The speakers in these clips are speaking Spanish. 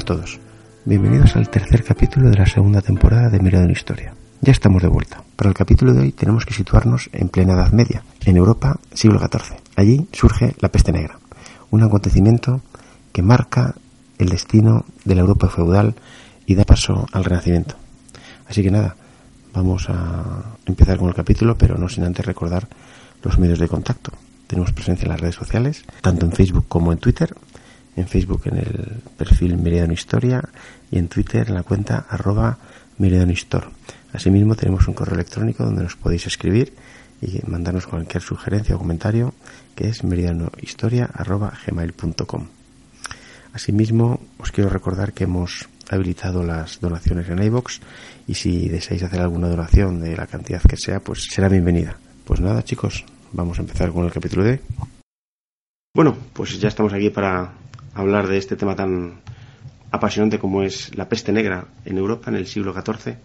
A todos, bienvenidos al tercer capítulo de la segunda temporada de Mirado en Historia. Ya estamos de vuelta. Para el capítulo de hoy tenemos que situarnos en plena Edad Media, en Europa, siglo XIV. Allí surge la peste negra, un acontecimiento que marca el destino de la Europa feudal y da paso al Renacimiento. Así que nada, vamos a empezar con el capítulo, pero no sin antes recordar los medios de contacto. Tenemos presencia en las redes sociales, tanto en Facebook como en Twitter, en Facebook en el perfil Meridiano Historia y en Twitter en la cuenta arroba Meridiano Asimismo tenemos un correo electrónico donde nos podéis escribir y mandarnos cualquier sugerencia o comentario que es meridianohistoria.gmail.com Asimismo, os quiero recordar que hemos habilitado las donaciones en iVoox y si deseáis hacer alguna donación de la cantidad que sea, pues será bienvenida. Pues nada, chicos, vamos a empezar con el capítulo de... Bueno, pues ya estamos aquí para hablar de este tema tan apasionante como es la peste negra en Europa en el siglo XIV,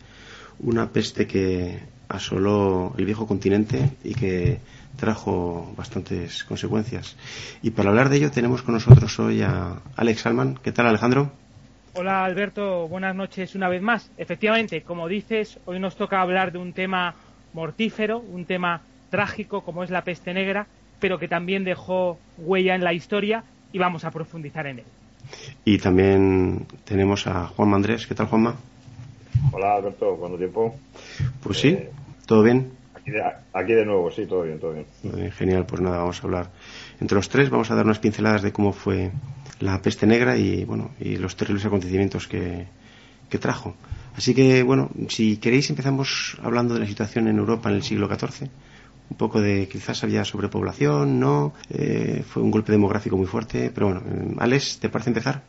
una peste que asoló el viejo continente y que trajo bastantes consecuencias. Y para hablar de ello tenemos con nosotros hoy a Alex Salman. ¿Qué tal, Alejandro? Hola, Alberto. Buenas noches una vez más. Efectivamente, como dices, hoy nos toca hablar de un tema mortífero, un tema trágico como es la peste negra, pero que también dejó huella en la historia y vamos a profundizar en él. Y también tenemos a Juan Andrés. ¿Qué tal, Juanma? Hola, Alberto. ¿Cuánto tiempo? Pues sí, eh, ¿todo bien? Aquí de, nuevo, sí, todo bien, todo bien. Genial, pues nada, vamos a hablar entre los tres, vamos a dar unas pinceladas de cómo fue la peste negra y, bueno, y los terribles acontecimientos que, que trajo. Así que, bueno, si queréis empezamos hablando de la situación en Europa en el siglo XIV un poco de quizás había sobrepoblación, ¿no? Eh, fue un golpe demográfico muy fuerte, pero bueno, eh, Alex, ¿te parece empezar?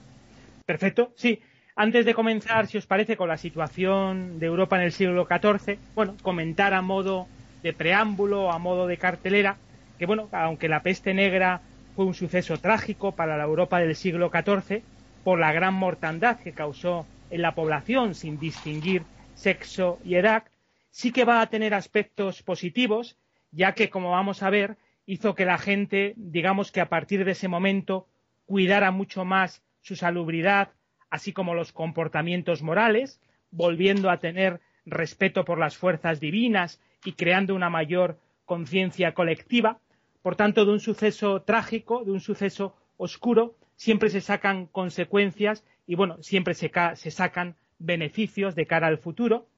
Perfecto, sí. Antes de comenzar, si os parece, con la situación de Europa en el siglo XIV, bueno, comentar a modo de preámbulo, a modo de cartelera, que bueno, aunque la peste negra fue un suceso trágico para la Europa del siglo XIV, por la gran mortandad que causó en la población sin distinguir sexo y edad, sí que va a tener aspectos positivos ya que, como vamos a ver, hizo que la gente, digamos que a partir de ese momento, cuidara mucho más su salubridad, así como los comportamientos morales, volviendo a tener respeto por las fuerzas divinas y creando una mayor conciencia colectiva. Por tanto, de un suceso trágico, de un suceso oscuro, siempre se sacan consecuencias y, bueno, siempre se, se sacan beneficios de cara al futuro.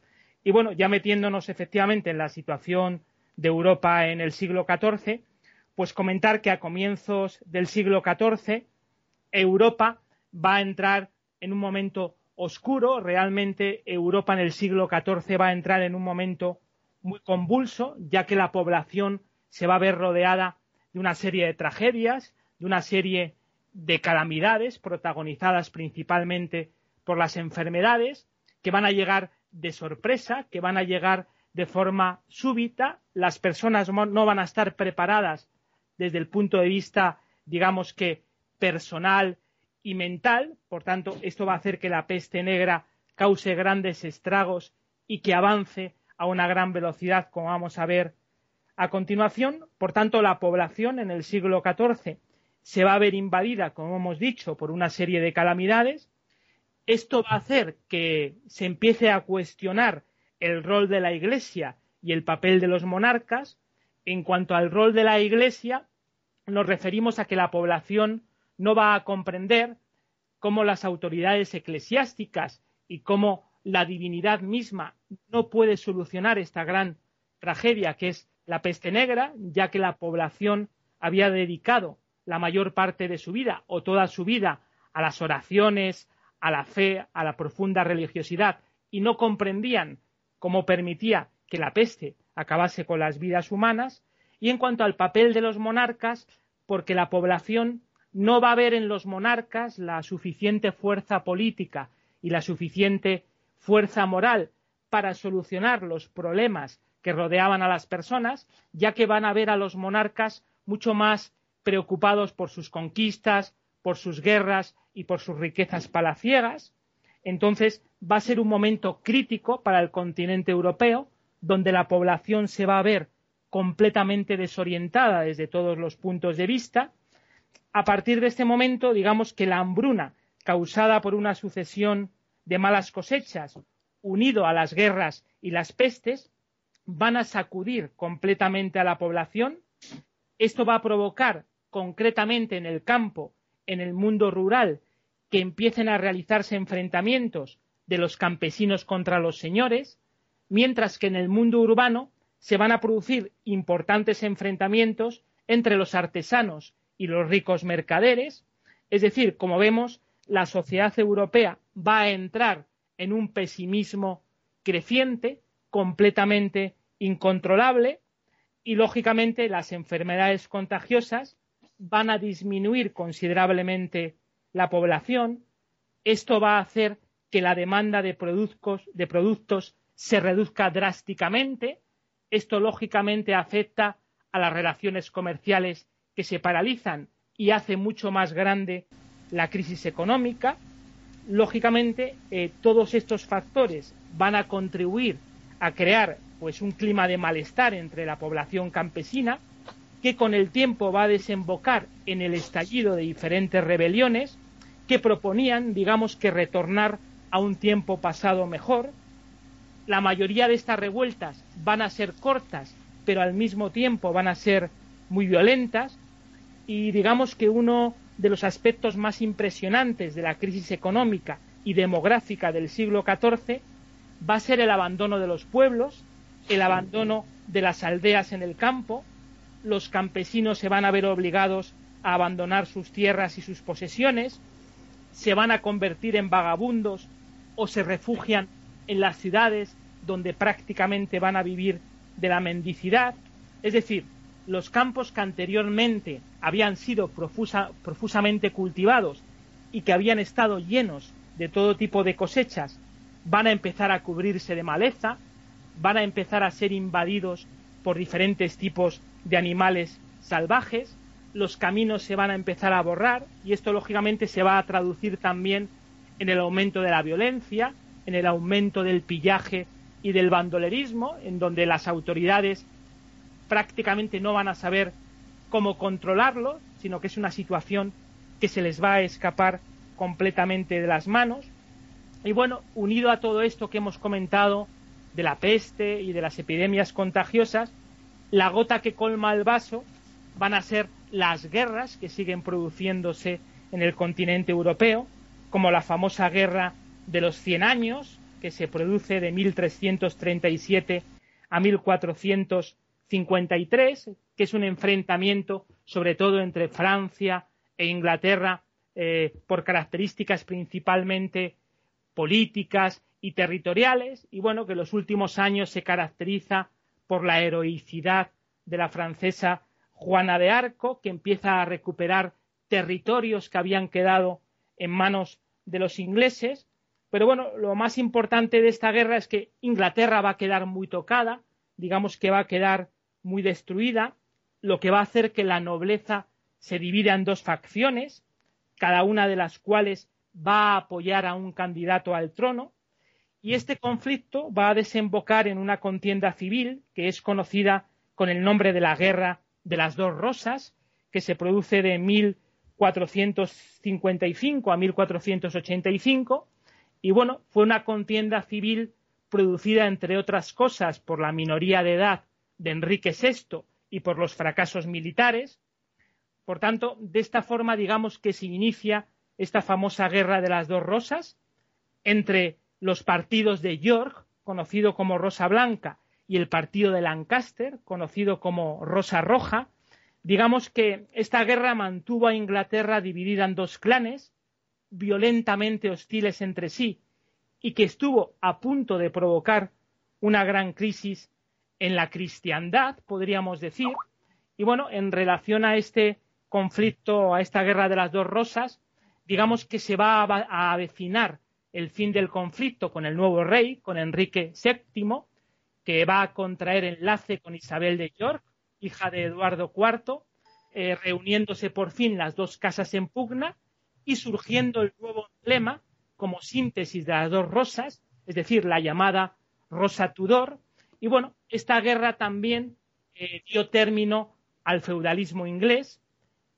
Y, bueno, ya metiéndonos efectivamente en la situación de Europa en el siglo XIV, pues comentar que a comienzos del siglo XIV Europa va a entrar en un momento oscuro, realmente Europa en el siglo XIV va a entrar en un momento muy convulso, ya que la población se va a ver rodeada de una serie de tragedias, de una serie de calamidades protagonizadas principalmente por las enfermedades, que van a llegar de sorpresa, que van a llegar de forma súbita, las personas no van a estar preparadas desde el punto de vista, digamos que personal y mental, por tanto, esto va a hacer que la peste negra cause grandes estragos y que avance a una gran velocidad, como vamos a ver a continuación. Por tanto, la población en el siglo XIV se va a ver invadida, como hemos dicho, por una serie de calamidades. Esto va a hacer que se empiece a cuestionar el rol de la Iglesia y el papel de los monarcas. En cuanto al rol de la Iglesia, nos referimos a que la población no va a comprender cómo las autoridades eclesiásticas y cómo la divinidad misma no puede solucionar esta gran tragedia que es la peste negra, ya que la población había dedicado la mayor parte de su vida o toda su vida a las oraciones, a la fe, a la profunda religiosidad y no comprendían cómo permitía que la peste acabase con las vidas humanas, y en cuanto al papel de los monarcas, porque la población no va a ver en los monarcas la suficiente fuerza política y la suficiente fuerza moral para solucionar los problemas que rodeaban a las personas, ya que van a ver a los monarcas mucho más preocupados por sus conquistas, por sus guerras y por sus riquezas palaciegas. Entonces va a ser un momento crítico para el continente europeo, donde la población se va a ver completamente desorientada desde todos los puntos de vista. A partir de este momento, digamos que la hambruna causada por una sucesión de malas cosechas, unido a las guerras y las pestes, van a sacudir completamente a la población. Esto va a provocar concretamente en el campo, en el mundo rural, que empiecen a realizarse enfrentamientos de los campesinos contra los señores, mientras que en el mundo urbano se van a producir importantes enfrentamientos entre los artesanos y los ricos mercaderes, es decir, como vemos, la sociedad europea va a entrar en un pesimismo creciente, completamente incontrolable, y lógicamente las enfermedades contagiosas van a disminuir considerablemente la población. Esto va a hacer que la demanda de productos, de productos se reduzca drásticamente. Esto lógicamente afecta a las relaciones comerciales que se paralizan y hace mucho más grande la crisis económica. Lógicamente, eh, todos estos factores van a contribuir a crear pues un clima de malestar entre la población campesina que con el tiempo va a desembocar en el estallido de diferentes rebeliones que proponían, digamos, que retornar a un tiempo pasado mejor, la mayoría de estas revueltas van a ser cortas, pero al mismo tiempo van a ser muy violentas. Y digamos que uno de los aspectos más impresionantes de la crisis económica y demográfica del siglo XIV va a ser el abandono de los pueblos, el abandono de las aldeas en el campo, los campesinos se van a ver obligados a abandonar sus tierras y sus posesiones, se van a convertir en vagabundos o se refugian en las ciudades donde prácticamente van a vivir de la mendicidad. Es decir, los campos que anteriormente habían sido profusamente cultivados y que habían estado llenos de todo tipo de cosechas van a empezar a cubrirse de maleza, van a empezar a ser invadidos por diferentes tipos de animales salvajes, los caminos se van a empezar a borrar y esto lógicamente se va a traducir también en el aumento de la violencia, en el aumento del pillaje y del bandolerismo, en donde las autoridades prácticamente no van a saber cómo controlarlo, sino que es una situación que se les va a escapar completamente de las manos. Y bueno, unido a todo esto que hemos comentado de la peste y de las epidemias contagiosas, la gota que colma el vaso van a ser las guerras que siguen produciéndose en el continente europeo, como la famosa guerra de los Cien años, que se produce de 1337 a 1453, que es un enfrentamiento sobre todo entre Francia e Inglaterra eh, por características principalmente políticas y territoriales, y bueno, que en los últimos años se caracteriza por la heroicidad de la francesa Juana de Arco, que empieza a recuperar territorios que habían quedado en manos de los ingleses. Pero bueno, lo más importante de esta guerra es que Inglaterra va a quedar muy tocada, digamos que va a quedar muy destruida, lo que va a hacer que la nobleza se divida en dos facciones, cada una de las cuales va a apoyar a un candidato al trono, y este conflicto va a desembocar en una contienda civil que es conocida con el nombre de la Guerra de las Dos Rosas, que se produce de 1455 a 1485 y bueno, fue una contienda civil producida entre otras cosas por la minoría de edad de Enrique VI y por los fracasos militares. Por tanto, de esta forma digamos que se inicia esta famosa guerra de las dos rosas entre los partidos de York, conocido como Rosa Blanca, y el partido de Lancaster, conocido como Rosa Roja, digamos que esta guerra mantuvo a Inglaterra dividida en dos clanes, violentamente hostiles entre sí, y que estuvo a punto de provocar una gran crisis en la cristiandad, podríamos decir. Y bueno, en relación a este conflicto, a esta guerra de las dos rosas, digamos que se va a avecinar el fin del conflicto con el nuevo rey, con Enrique VII, que va a contraer enlace con Isabel de York, hija de Eduardo IV, eh, reuniéndose por fin las dos casas en pugna y surgiendo el nuevo emblema como síntesis de las dos rosas, es decir, la llamada Rosa Tudor. Y bueno, esta guerra también eh, dio término al feudalismo inglés,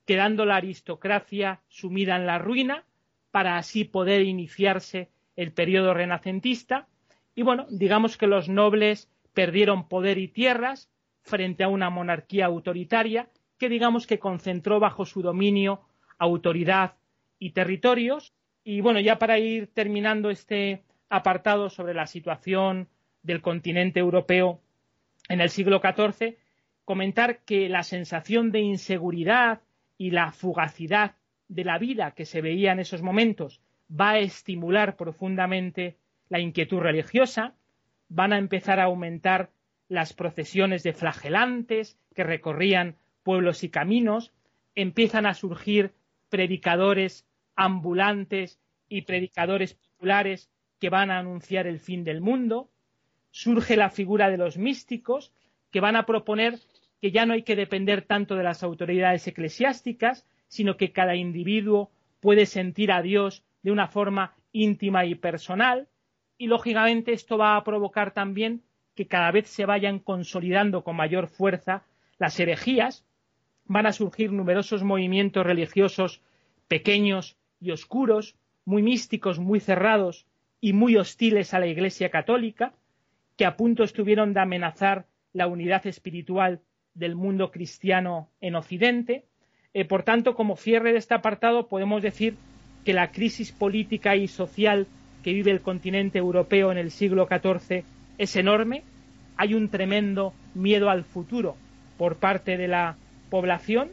quedando la aristocracia sumida en la ruina para así poder iniciarse el periodo renacentista. Y bueno, digamos que los nobles perdieron poder y tierras frente a una monarquía autoritaria que digamos que concentró bajo su dominio autoridad y territorios. Y bueno, ya para ir terminando este apartado sobre la situación del continente europeo en el siglo XIV, comentar que la sensación de inseguridad y la fugacidad de la vida que se veía en esos momentos va a estimular profundamente la inquietud religiosa, van a empezar a aumentar las procesiones de flagelantes que recorrían pueblos y caminos, empiezan a surgir predicadores ambulantes y predicadores populares que van a anunciar el fin del mundo, surge la figura de los místicos que van a proponer que ya no hay que depender tanto de las autoridades eclesiásticas, sino que cada individuo puede sentir a Dios de una forma íntima y personal, y lógicamente esto va a provocar también que cada vez se vayan consolidando con mayor fuerza las herejías, van a surgir numerosos movimientos religiosos pequeños y oscuros, muy místicos, muy cerrados y muy hostiles a la Iglesia católica, que a punto estuvieron de amenazar la unidad espiritual del mundo cristiano en Occidente. Eh, por tanto, como cierre de este apartado, podemos decir que la crisis política y social que vive el continente europeo en el siglo XIV es enorme. Hay un tremendo miedo al futuro por parte de la población.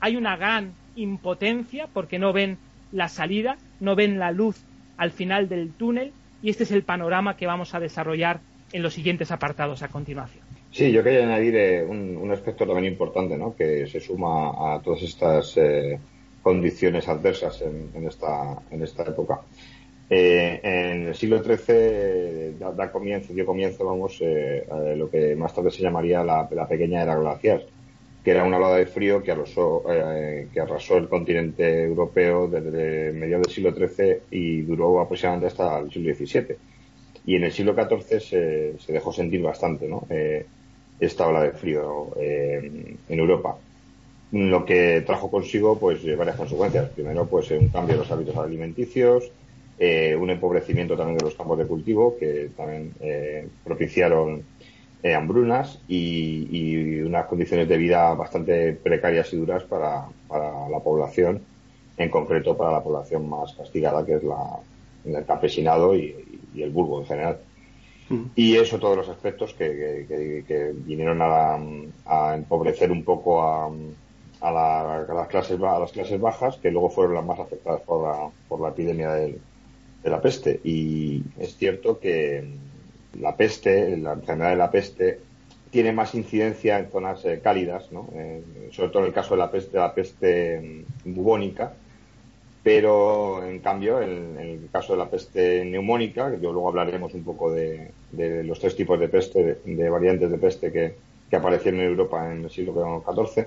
Hay una gran impotencia porque no ven la salida, no ven la luz al final del túnel y este es el panorama que vamos a desarrollar en los siguientes apartados a continuación. Sí, yo quería añadir eh, un, aspecto también importante, ¿no? que se suma a todas estas eh, condiciones adversas en, esta, en esta época. Eh, en el siglo XIII da, comienzo, dio comienzo, vamos, a lo que más tarde se llamaría la, la pequeña era glaciar, que era una ola de frío que arrasó, eh, que arrasó el continente europeo desde mediados del siglo XIII y duró aproximadamente hasta el siglo XVII. Y en el siglo XIV se, dejó sentir bastante ¿no? Eh, esta ola de frío eh, en Europa lo que trajo consigo pues varias consecuencias. Primero, pues un cambio de los hábitos alimenticios, un empobrecimiento también de los campos de cultivo que también propiciaron eh, hambrunas y, unas condiciones de vida bastante precarias y duras para, la población, en concreto para la población más castigada, que es la, el campesinado y, el burgo en general. Mm. Y eso, todos los aspectos que, vinieron a, empobrecer un poco a, las clases, a las clases bajas, que luego fueron las más afectadas por la, por la epidemia de la peste. Y es cierto que, la peste, la enfermedad de la peste, tiene más incidencia en zonas eh, cálidas, ¿no? Eh, sobre todo en el caso de la peste, la peste mm, bubónica, pero en cambio, en, el caso de la peste neumónica, que yo luego hablaremos un poco de, los tres tipos de peste, de, variantes de peste que, aparecieron en Europa en el siglo XIV,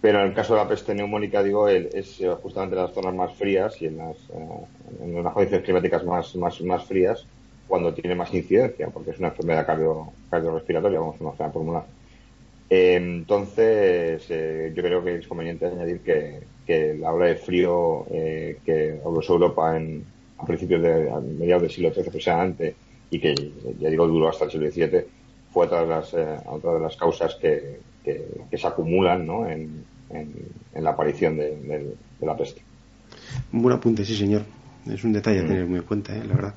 pero en el caso de la peste neumónica, digo, es eh, justamente en las zonas más frías y en las, en las condiciones climáticas más, más, más frías, cuando tiene más incidencia, porque es una enfermedad cardio, cardiorrespiratoria, vamos, una enfermedad pulmonar. Eh, entonces, eh, yo creo que es conveniente añadir que, que la ola de frío eh, que habló Europa en, a principios de mediados del siglo XIII aproximadamente y que, ya digo, duró hasta el siglo XVII, fue otra de las, otra de las causas que, que, se acumulan ¿no? en, en, la aparición de, de, la peste. Un buen apunte, sí, señor. Es un detalle a mm. tener muy en cuenta, la verdad.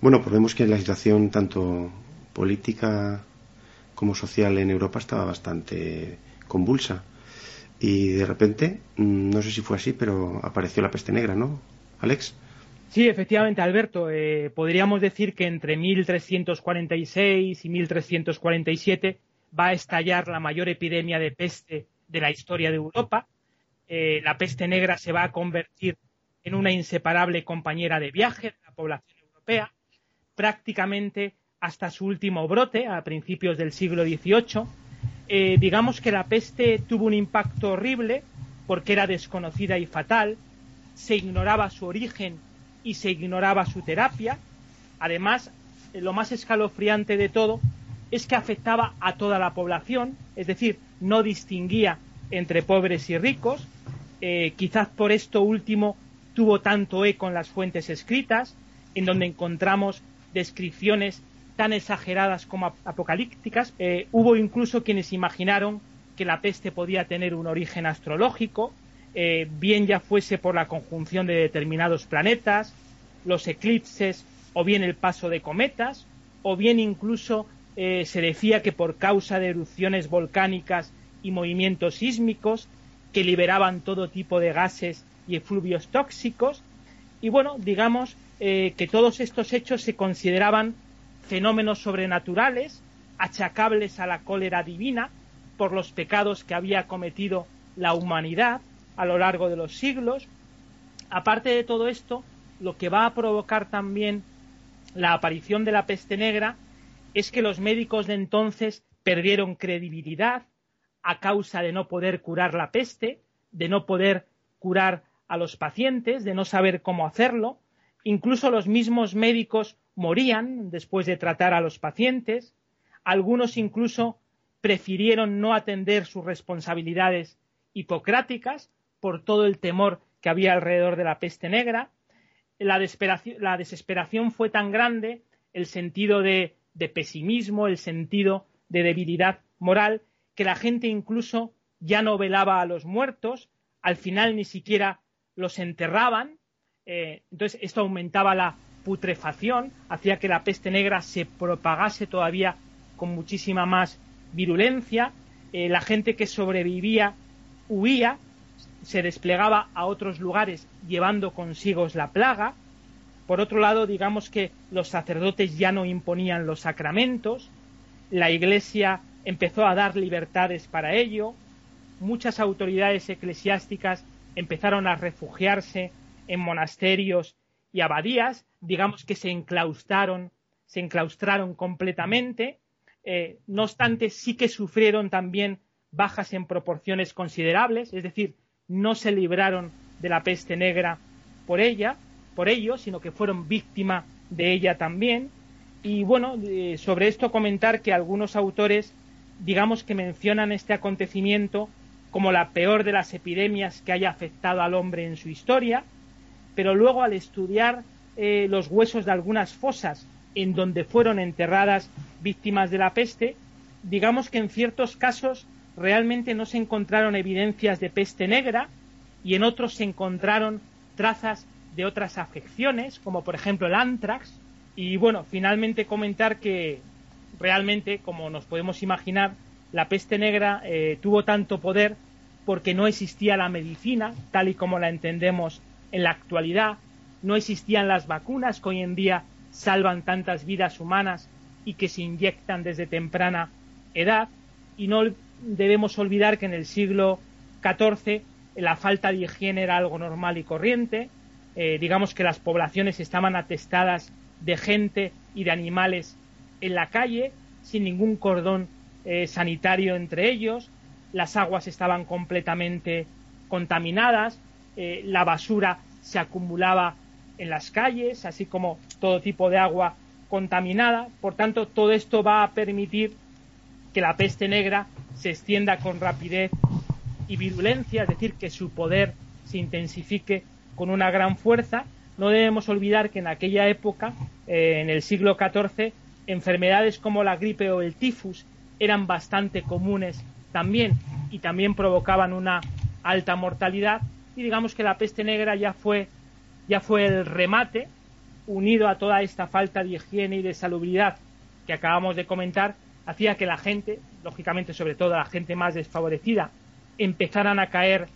Bueno, pues vemos que la situación tanto política como social en Europa estaba bastante convulsa. Y de repente, mm, no sé si fue así, pero apareció la peste negra, ¿no, Alex? Sí, efectivamente, Alberto. Eh, podríamos decir que entre 1346 y 1347 va a estallar la mayor epidemia de peste de la historia de Europa. Eh, la peste negra se va a convertir en una inseparable compañera de viaje de la población europea, prácticamente hasta su último brote, a principios del siglo XVIII. Eh, digamos que la peste tuvo un impacto horrible porque era desconocida y fatal, se ignoraba su origen y se ignoraba su terapia. Además, lo más escalofriante de todo es que afectaba a toda la población, es decir, no distinguía entre pobres y ricos. Eh, quizás por esto último tuvo tanto eco en las fuentes escritas, en donde encontramos descripciones tan exageradas como apocalípticas. Eh, hubo incluso quienes imaginaron que la peste podía tener un origen astrológico, eh, bien ya fuese por la conjunción de determinados planetas, los eclipses o bien el paso de cometas, o bien incluso eh, se decía que por causa de erupciones volcánicas y movimientos sísmicos que liberaban todo tipo de gases y efluvios tóxicos. Y bueno, digamos que todos estos hechos se consideraban fenómenos sobrenaturales achacables a la cólera divina por los pecados que había cometido la humanidad a lo largo de los siglos. Aparte de todo esto, lo que va a provocar también la aparición de la peste negra es que los médicos de entonces perdieron credibilidad a causa de no poder curar la peste, de no poder curar a los pacientes, de no saber cómo hacerlo. Incluso los mismos médicos morían después de tratar a los pacientes, algunos incluso prefirieron no atender sus responsabilidades hipocráticas por todo el temor que había alrededor de la peste negra. La desesperación, fue tan grande, el sentido de, de pesimismo, el sentido de debilidad moral, que la gente incluso ya no velaba a los muertos, al final ni siquiera los enterraban. Eh, entonces esto aumentaba la putrefacción, hacía que la peste negra se propagase todavía con muchísima más virulencia, eh, la gente que sobrevivía huía, se desplegaba a otros lugares llevando consigo la plaga. Por otro lado, digamos que los sacerdotes ya no imponían los sacramentos, la Iglesia empezó a dar libertades para ello, muchas autoridades eclesiásticas empezaron a refugiarse en monasterios y abadías, digamos que se enclaustraron, se enclaustraron completamente. Eh, no obstante, sí que sufrieron también bajas en proporciones considerables, es decir, no se libraron de la peste negra por ella, por ello, sino que fueron víctimas de ella también. Y bueno, eh, sobre esto comentar que algunos autores, digamos que mencionan este acontecimiento como la peor de las epidemias que haya afectado al hombre en su historia, pero luego al estudiar eh, los huesos de algunas fosas en donde fueron enterradas víctimas de la peste, digamos que en ciertos casos realmente no se encontraron evidencias de peste negra y en otros se encontraron trazas de otras afecciones, como por ejemplo el antrax. Y bueno, finalmente comentar que realmente, como nos podemos imaginar, la peste negra eh, tuvo tanto poder porque no existía la medicina tal y como la entendemos en la actualidad no existían las vacunas que hoy en día salvan tantas vidas humanas y que se inyectan desde temprana edad. Y no debemos olvidar que en el siglo XIV la falta de higiene era algo normal y corriente. Eh, digamos que las poblaciones estaban atestadas de gente y de animales en la calle, sin ningún cordón eh, sanitario entre ellos. Las aguas estaban completamente contaminadas, eh, la basura se acumulaba en las calles, así como todo tipo de agua contaminada. Por tanto, todo esto va a permitir que la peste negra se extienda con rapidez y virulencia, es decir, que su poder se intensifique con una gran fuerza. No debemos olvidar que en aquella época, eh, en el siglo XIV, enfermedades como la gripe o el tifus eran bastante comunes también y también provocaban una alta mortalidad. Y digamos que la peste negra ya fue, ya fue el remate, unido a toda esta falta de higiene y de salubridad que acabamos de comentar, hacía que la gente, lógicamente sobre todo la gente más desfavorecida, empezaran a caer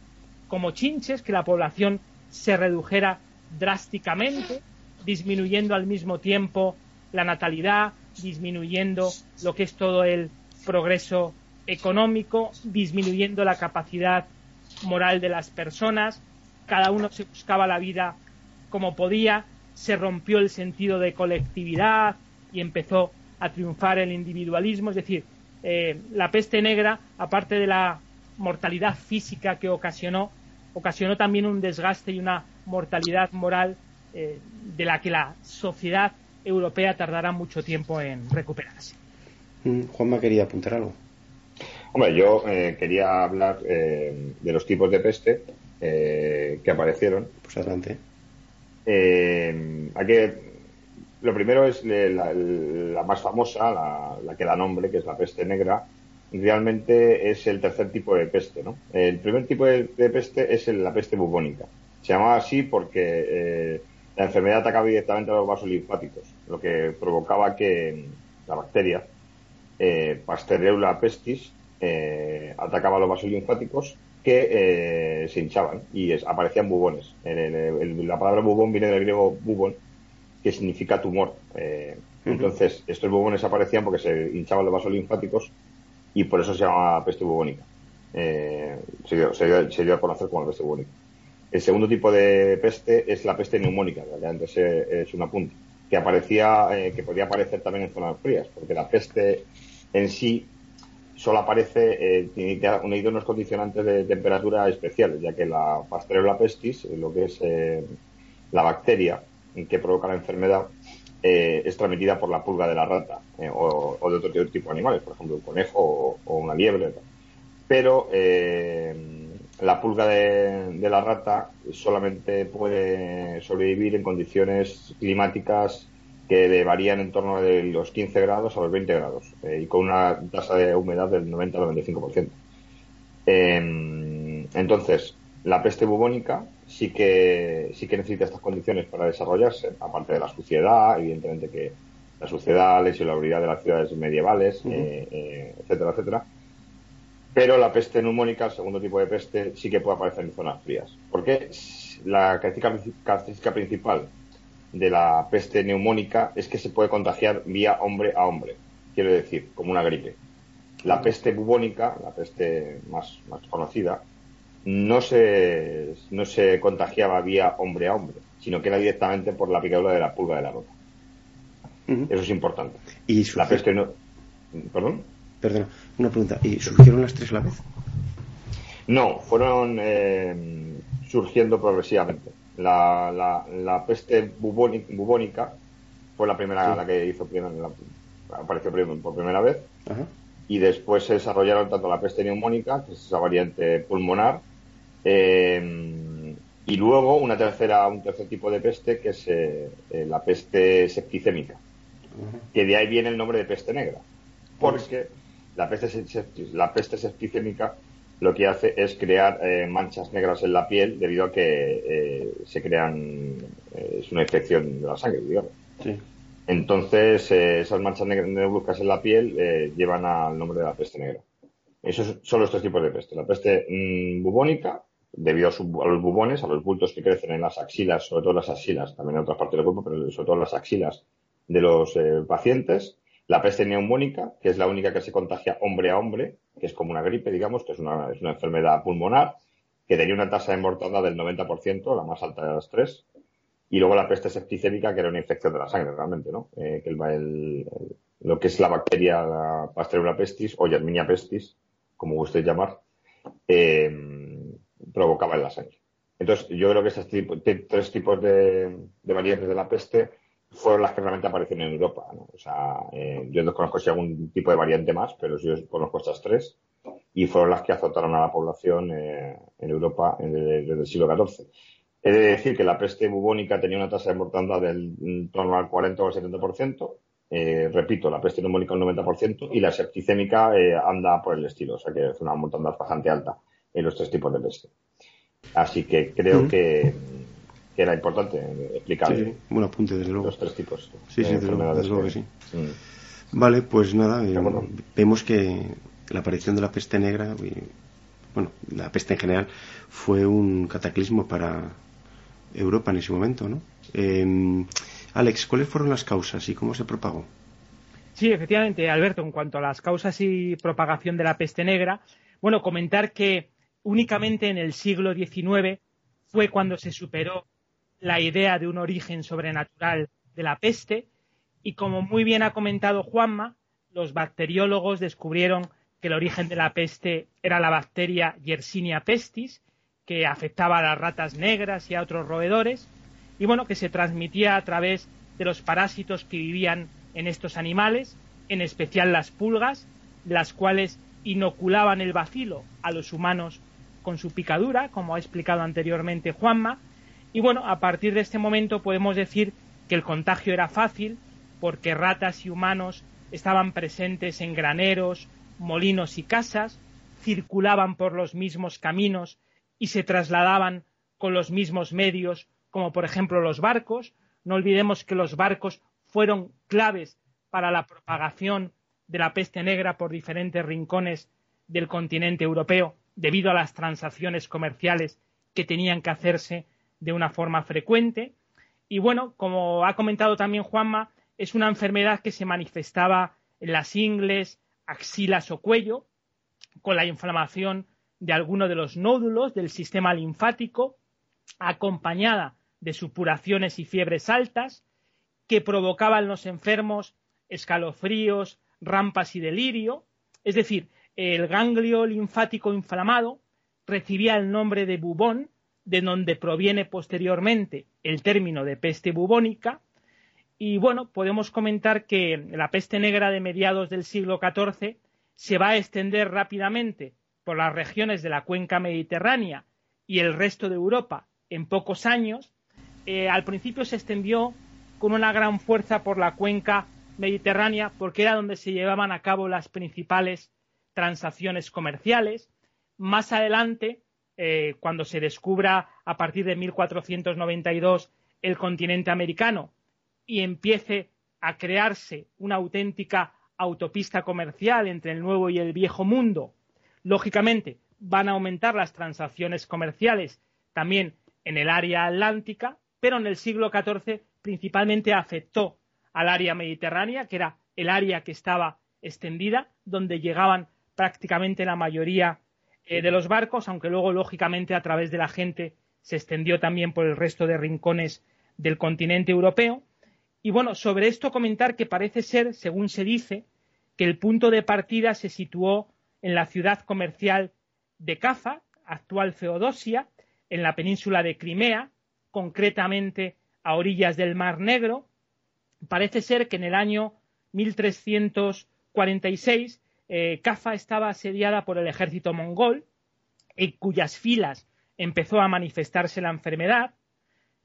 como chinches, que la población se redujera drásticamente, disminuyendo al mismo tiempo la natalidad, disminuyendo lo que es todo el progreso económico, disminuyendo la capacidad moral de las personas, cada uno se buscaba la vida como podía, se rompió el sentido de colectividad y empezó a triunfar el individualismo, es decir, eh, la peste negra, aparte de la mortalidad física que ocasionó, ocasionó también un desgaste y una mortalidad moral eh, de la que la sociedad europea tardará mucho tiempo en recuperarse. Mm, Juanma quería apuntar algo. Hombre, yo eh, quería hablar de los tipos de peste que aparecieron. Pues adelante. hay que lo primero es la, más famosa, la, que da nombre, que es la peste negra. Realmente es el tercer tipo de peste, ¿no? El primer tipo de, peste es la peste bubónica. Se llamaba así porque eh, la enfermedad atacaba directamente a los vasos linfáticos, lo que provocaba que la bacteria eh, Pasteurella pestis eh, atacaba los vasos linfáticos que eh, se hinchaban y aparecían bubones. la palabra bubón viene del griego bubón, que significa tumor. Eh, entonces, estos bubones aparecían porque se hinchaban los vasos linfáticos y por eso se llama peste bubónica. Eh, se, dio, a conocer como la peste bubónica. El segundo tipo de peste es la peste neumónica, que antes es una punta, que aparecía, eh, que podía aparecer también en zonas frías, porque la peste en sí solo aparece, tiene unos condicionantes de temperatura especiales, ya que la Pasteurella pestis, lo que es la bacteria, que provoca la enfermedad eh, es transmitida por la pulga de la rata eh, o, de otro tipo de animales, por ejemplo un conejo o, una liebre. Pero eh, la pulga de, la rata solamente puede sobrevivir en condiciones climáticas que varían en torno de los 15 grados a los 20 grados y con una tasa de humedad del 90 al 95%. entonces, la peste bubónica sí que, sí que necesita estas condiciones para desarrollarse, aparte de la suciedad, evidentemente que la suciedad, la insalubridad de las ciudades medievales, eh, eh, etcétera, etcétera. Pero la peste neumónica, el segundo tipo de peste, sí que puede aparecer en zonas frías. Porque la característica principal de la peste neumónica es que se puede contagiar vía hombre a hombre. Quiero decir, como una gripe. La peste bubónica, la peste más, más conocida, no se, no se contagiaba vía hombre a hombre, sino que era directamente por la picadura de la pulga de la rota. Eso es importante. ¿Y la peste no. ¿Perdón? Perdona, una pregunta. ¿Y surgieron las tres a la vez? No, fueron eh, surgiendo progresivamente. La, la, la peste bubónica, fue la primera la que hizo apareció por primera vez. Y después se desarrollaron tanto la peste neumónica, que es esa variante pulmonar, eh, y luego una tercera, un tercer tipo de peste que es eh, eh, la peste septicémica, que de ahí viene el nombre de peste negra, porque la peste, la peste septicémica lo que hace es crear manchas negras en la piel debido a que se crean, es una infección de la sangre, digamos. Entonces, esas manchas negruzcas en la piel llevan al nombre de la peste negra. Esos son los tres tipos de peste. La peste mm, bubónica, debido a, los bubones, a los bultos que crecen en las axilas, sobre todo las axilas, también en otras partes del cuerpo, pero sobre todo las axilas de los eh, pacientes. La peste neumónica, que es la única que se contagia hombre a hombre, que es como una gripe, digamos, que es una, enfermedad pulmonar, que tenía una tasa de mortalidad del 90%, la más alta de las tres. Y luego la peste septicémica, que era una infección de la sangre, realmente, ¿no? Eh, que lo que es la bacteria la pestis o Yerminia pestis, como gustéis llamar, eh, provocaba en la sangre. Entonces, yo creo que estos tres tipos de, variantes de la peste fueron las que realmente aparecieron en Europa. O sea, eh, yo no conozco si algún tipo de variante más, pero yo conozco estas tres y fueron las que azotaron a la población eh, en Europa desde, el siglo XIV. He de decir que la peste bubónica tenía una tasa de mortalidad del torno al 40 o al 70%. Eh, repito, la peste neumónica un 90% y la septicémica anda por el estilo, o sea que es una mortalidad bastante alta en los tres tipos de peste. Así que creo que, que era importante explicar. Sí, buen apunte, desde luego. Los tres tipos. Sí, sí, desde luego, que sí. Mm. Vale, pues nada, eh, vemos que la aparición de la peste negra, bueno, la peste en general, fue un cataclismo para Europa en ese momento, ¿no? Em, Alex, ¿cuáles fueron las causas y cómo se propagó? Sí, efectivamente, Alberto, en cuanto a las causas y propagación de la peste negra, bueno, comentar que únicamente en el siglo XIX fue cuando se superó la idea de un origen sobrenatural de la peste y como muy bien ha comentado Juanma, los bacteriólogos descubrieron que el origen de la peste era la bacteria Yersinia pestis, que afectaba a las ratas negras y a otros roedores, y bueno, que se transmitía a través de los parásitos que vivían en estos animales, en especial las pulgas, las cuales inoculaban el bacilo a los humanos con su picadura, como ha explicado anteriormente Juanma. Y bueno, a partir de este momento podemos decir que el contagio era fácil porque ratas y humanos estaban presentes en graneros, molinos y casas, circulaban por los mismos caminos y se trasladaban con los mismos medios, como por ejemplo los barcos. No olvidemos que los barcos fueron claves para la propagación de la peste negra por diferentes rincones del continente europeo debido a las transacciones comerciales que tenían que hacerse de una forma frecuente. Y bueno, como ha comentado también Juanma, es una enfermedad que se manifestaba en las ingles, axilas o cuello, con la inflamación de alguno de los nódulos del sistema linfático, acompañada de supuraciones y fiebres altas, que provocaban los enfermos escalofríos, rampas y delirio, es decir, el ganglio linfático inflamado recibía el nombre de bubón, de donde proviene posteriormente el término de peste bubónica, y bueno, podemos comentar que la peste negra de mediados del siglo XIV se va a extender rápidamente por las regiones de la cuenca mediterránea y el resto de Europa en pocos años. Eh, al principio se extendió con una gran fuerza por la cuenca mediterránea porque era donde se llevaban a cabo las principales transacciones comerciales. Más adelante, eh, cuando se descubra a partir de 1492 el continente americano y empiece a crearse una auténtica autopista comercial entre el nuevo y el viejo mundo, lógicamente van a aumentar las transacciones comerciales también en el área atlántica, pero en el siglo XIV principalmente afectó al área mediterránea, que era el área que estaba extendida, donde llegaban prácticamente la mayoría eh, de los barcos, aunque luego, lógicamente, a través de la gente se extendió también por el resto de rincones del continente europeo. Y bueno, sobre esto comentar que parece ser, según se dice, que el punto de partida se situó en la ciudad comercial de Cafa, actual Feodosia, en la península de Crimea, concretamente a orillas del Mar Negro. Parece ser que en el año 1346 eh, estaba asediada por el ejército mongol, en cuyas filas empezó a manifestarse la enfermedad.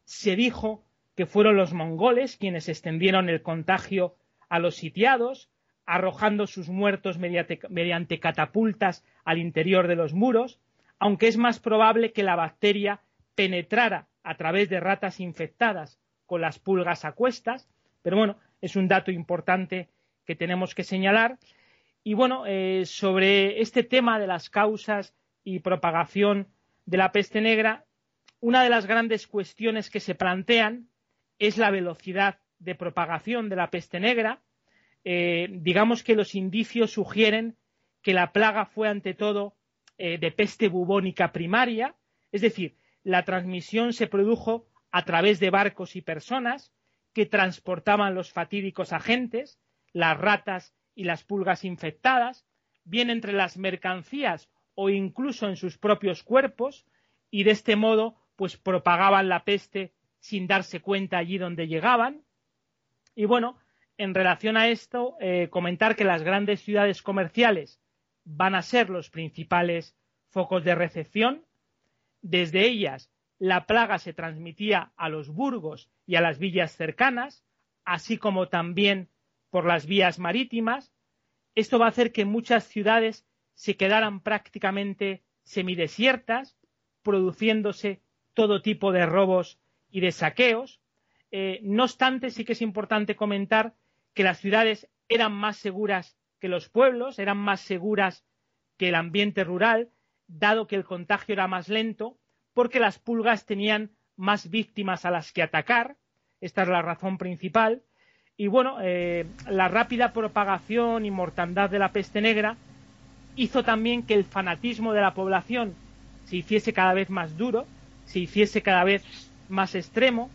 Se dijo que fueron los mongoles quienes extendieron el contagio a los sitiados, arrojando sus muertos mediante catapultas al interior de los muros, aunque es más probable que la bacteria penetrara a través de ratas infectadas con las pulgas a cuestas, pero bueno, es un dato importante que tenemos que señalar. Y bueno, eh, sobre este tema de las causas y propagación de la peste negra, una de las grandes cuestiones que se plantean es la velocidad de propagación de la peste negra. Eh, digamos que los indicios sugieren que la plaga fue ante todo eh, de peste bubónica primaria, es decir, la transmisión se produjo a través de barcos y personas que transportaban los fatídicos agentes, las ratas y las pulgas infectadas, bien entre las mercancías o incluso en sus propios cuerpos, y de este modo pues propagaban la peste sin darse cuenta allí donde llegaban. Y bueno, en relación a esto, eh, comentar que las grandes ciudades comerciales van a ser los principales focos de recepción. Desde ellas la plaga se transmitía a los burgos y a las villas cercanas, así como también por las vías marítimas. Esto va a hacer que muchas ciudades se quedaran prácticamente semidesiertas, produciéndose todo tipo de robos y de saqueos. Eh, no obstante, sí que es importante comentar que las ciudades eran más seguras que los pueblos, eran más seguras que el ambiente rural, dado que el contagio era más lento, porque las pulgas tenían más víctimas a las que atacar. Esta es la razón principal. Y bueno, eh, la rápida propagación y mortandad de la peste negra hizo también que el fanatismo de la población se hiciese cada vez más duro, se hiciese cada vez más extremo,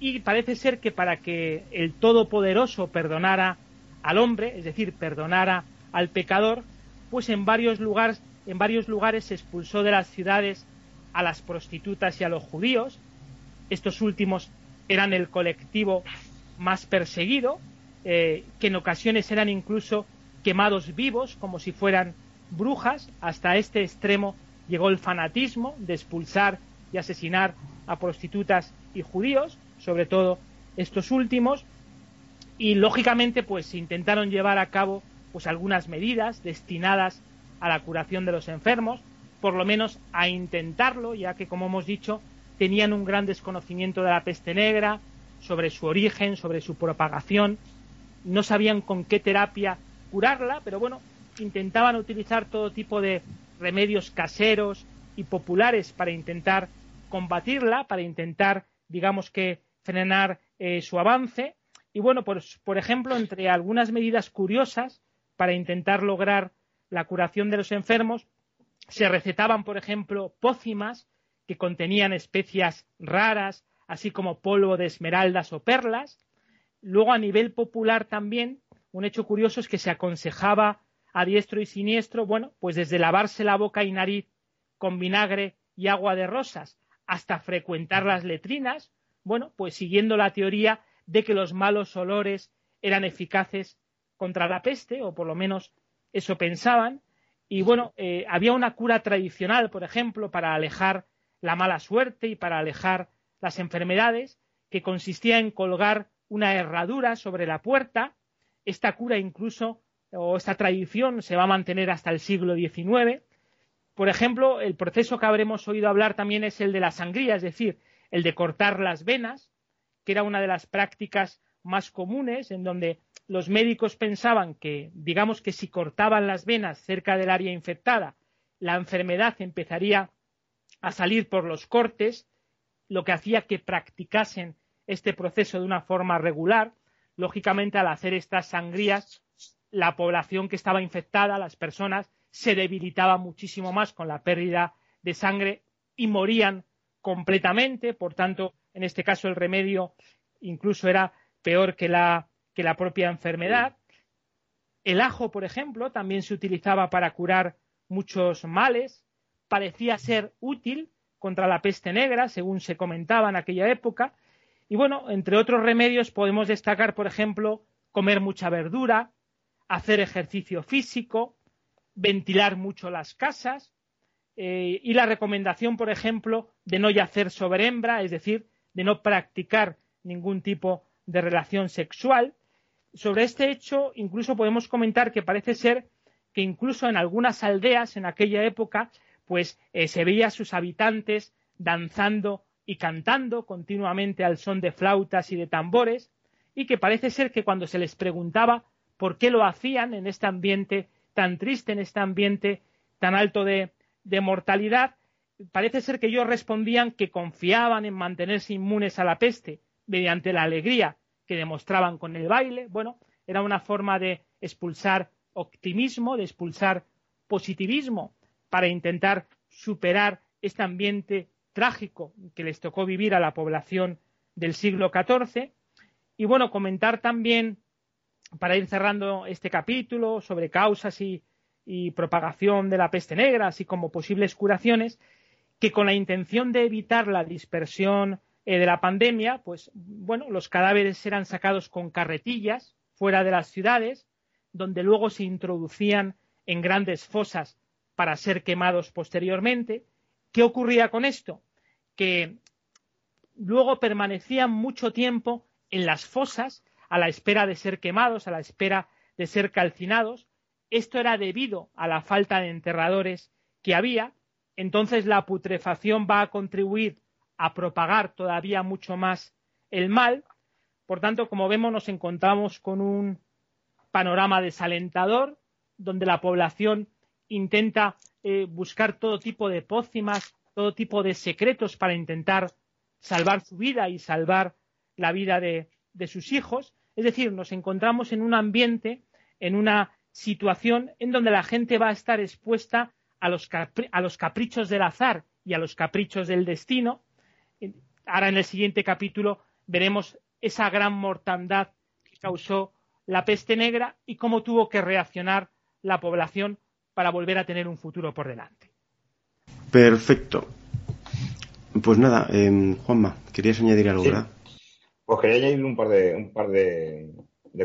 y parece ser que para que el Todopoderoso perdonara al hombre, es decir, perdonara al pecador, pues en varios lugares, en varios lugares se expulsó de las ciudades a las prostitutas y a los judíos. Estos últimos eran el colectivo más perseguido, eh, que en ocasiones eran incluso quemados vivos, como si fueran brujas. Hasta este extremo llegó el fanatismo de expulsar y asesinar a prostitutas y judíos, sobre todo estos últimos, y lógicamente pues intentaron llevar a cabo pues algunas medidas destinadas a la curación de los enfermos, por lo menos a intentarlo, ya que como hemos dicho tenían un gran desconocimiento de la peste negra, sobre su origen, sobre su propagación, no sabían con qué terapia curarla, pero bueno, intentaban utilizar todo tipo de remedios caseros y populares para intentar combatirla, para intentar, digamos que, frenar eh, su avance. Y bueno, pues, por ejemplo, entre algunas medidas curiosas para intentar lograr la curación de los enfermos, se recetaban, por ejemplo, pócimas que contenían especias raras, así como polvo de esmeraldas o perlas. Luego, a nivel popular también, un hecho curioso es que se aconsejaba a diestro y siniestro, bueno, pues desde lavarse la boca y nariz con vinagre y agua de rosas hasta frecuentar las letrinas, bueno, pues siguiendo la teoría de que los malos olores eran eficaces contra la peste, o por lo menos eso pensaban. Y bueno, eh, había una cura tradicional, por ejemplo, para alejar la mala suerte y para alejar las enfermedades, que consistía en colgar una herradura sobre la puerta. Esta cura incluso o esta tradición se va a mantener hasta el siglo XIX. Por ejemplo, el proceso que habremos oído hablar también es el de la sangría, es decir, el de cortar las venas, que era una de las prácticas más comunes, en donde los médicos pensaban que, digamos que si cortaban las venas cerca del área infectada, la enfermedad empezaría a salir por los cortes, lo que hacía que practicasen este proceso de una forma regular. Lógicamente, al hacer estas sangrías, la población que estaba infectada, las personas, se debilitaba muchísimo más con la pérdida de sangre y morían completamente. Por tanto, en este caso el remedio incluso era peor que la, que la propia enfermedad. El ajo, por ejemplo, también se utilizaba para curar muchos males. Parecía ser útil contra la peste negra, según se comentaba en aquella época. Y bueno, entre otros remedios podemos destacar, por ejemplo, comer mucha verdura, hacer ejercicio físico, ventilar mucho las casas eh, y la recomendación, por ejemplo, de no yacer sobre hembra, es decir, de no practicar ningún tipo de relación sexual. Sobre este hecho, incluso podemos comentar que parece ser que incluso en algunas aldeas en aquella época, pues eh, se veía a sus habitantes danzando y cantando continuamente al son de flautas y de tambores, y que parece ser que cuando se les preguntaba por qué lo hacían en este ambiente tan triste, en este ambiente tan alto de, mortalidad, parece ser que ellos respondían que confiaban en mantenerse inmunes a la peste mediante la alegría que demostraban con el baile. Bueno, era una forma de expulsar optimismo, de expulsar positivismo para intentar superar este ambiente trágico que les tocó vivir a la población del siglo XIV. Y bueno, comentar también para ir cerrando este capítulo sobre causas y, propagación de la peste negra, así como posibles curaciones, que con la intención de evitar la dispersión eh, de la pandemia, pues bueno, los cadáveres eran sacados con carretillas fuera de las ciudades, donde luego se introducían en grandes fosas para ser quemados posteriormente. ¿Qué ocurría con esto? Que luego permanecían mucho tiempo en las fosas a la espera de ser quemados, a la espera de ser calcinados. Esto era debido a la falta de enterradores que había. Entonces la putrefacción va a contribuir a propagar todavía mucho más el mal. Por tanto, como vemos, nos encontramos con un panorama desalentador, donde la población intenta eh, buscar todo tipo de pócimas, todo tipo de secretos para intentar salvar su vida y salvar la vida de, sus hijos. Es decir, nos encontramos en un ambiente, en una situación en donde la gente va a estar expuesta a los, a los caprichos del azar y a los caprichos del destino. Ahora en el siguiente capítulo veremos esa gran mortandad que causó la peste negra y cómo tuvo que reaccionar la población para volver a tener un futuro por delante. Perfecto. Pues nada, eh, Juanma, querías añadir algo, ¿verdad? Pues quería añadir un par de, un par de,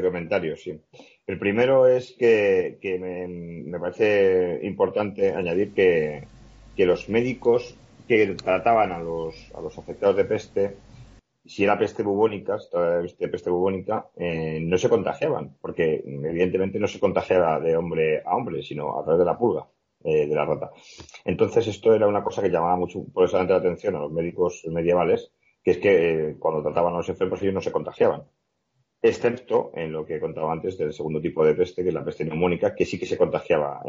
comentarios, sí. El primero es que, me, parece importante añadir que, que los médicos que trataban a los, a los afectados de peste si era peste bubónica, de peste bubónica, eh, no se contagiaban, porque evidentemente no se contagiaba de hombre a hombre, sino a través de la pulga, eh, de la rata. Entonces esto era una cosa que llamaba mucho, eso la atención a los médicos medievales, que es que eh, cuando trataban a los enfermos ellos no se contagiaban. Excepto en lo que contaba antes del segundo tipo de peste, que es la peste neumónica, que sí que se contagiaba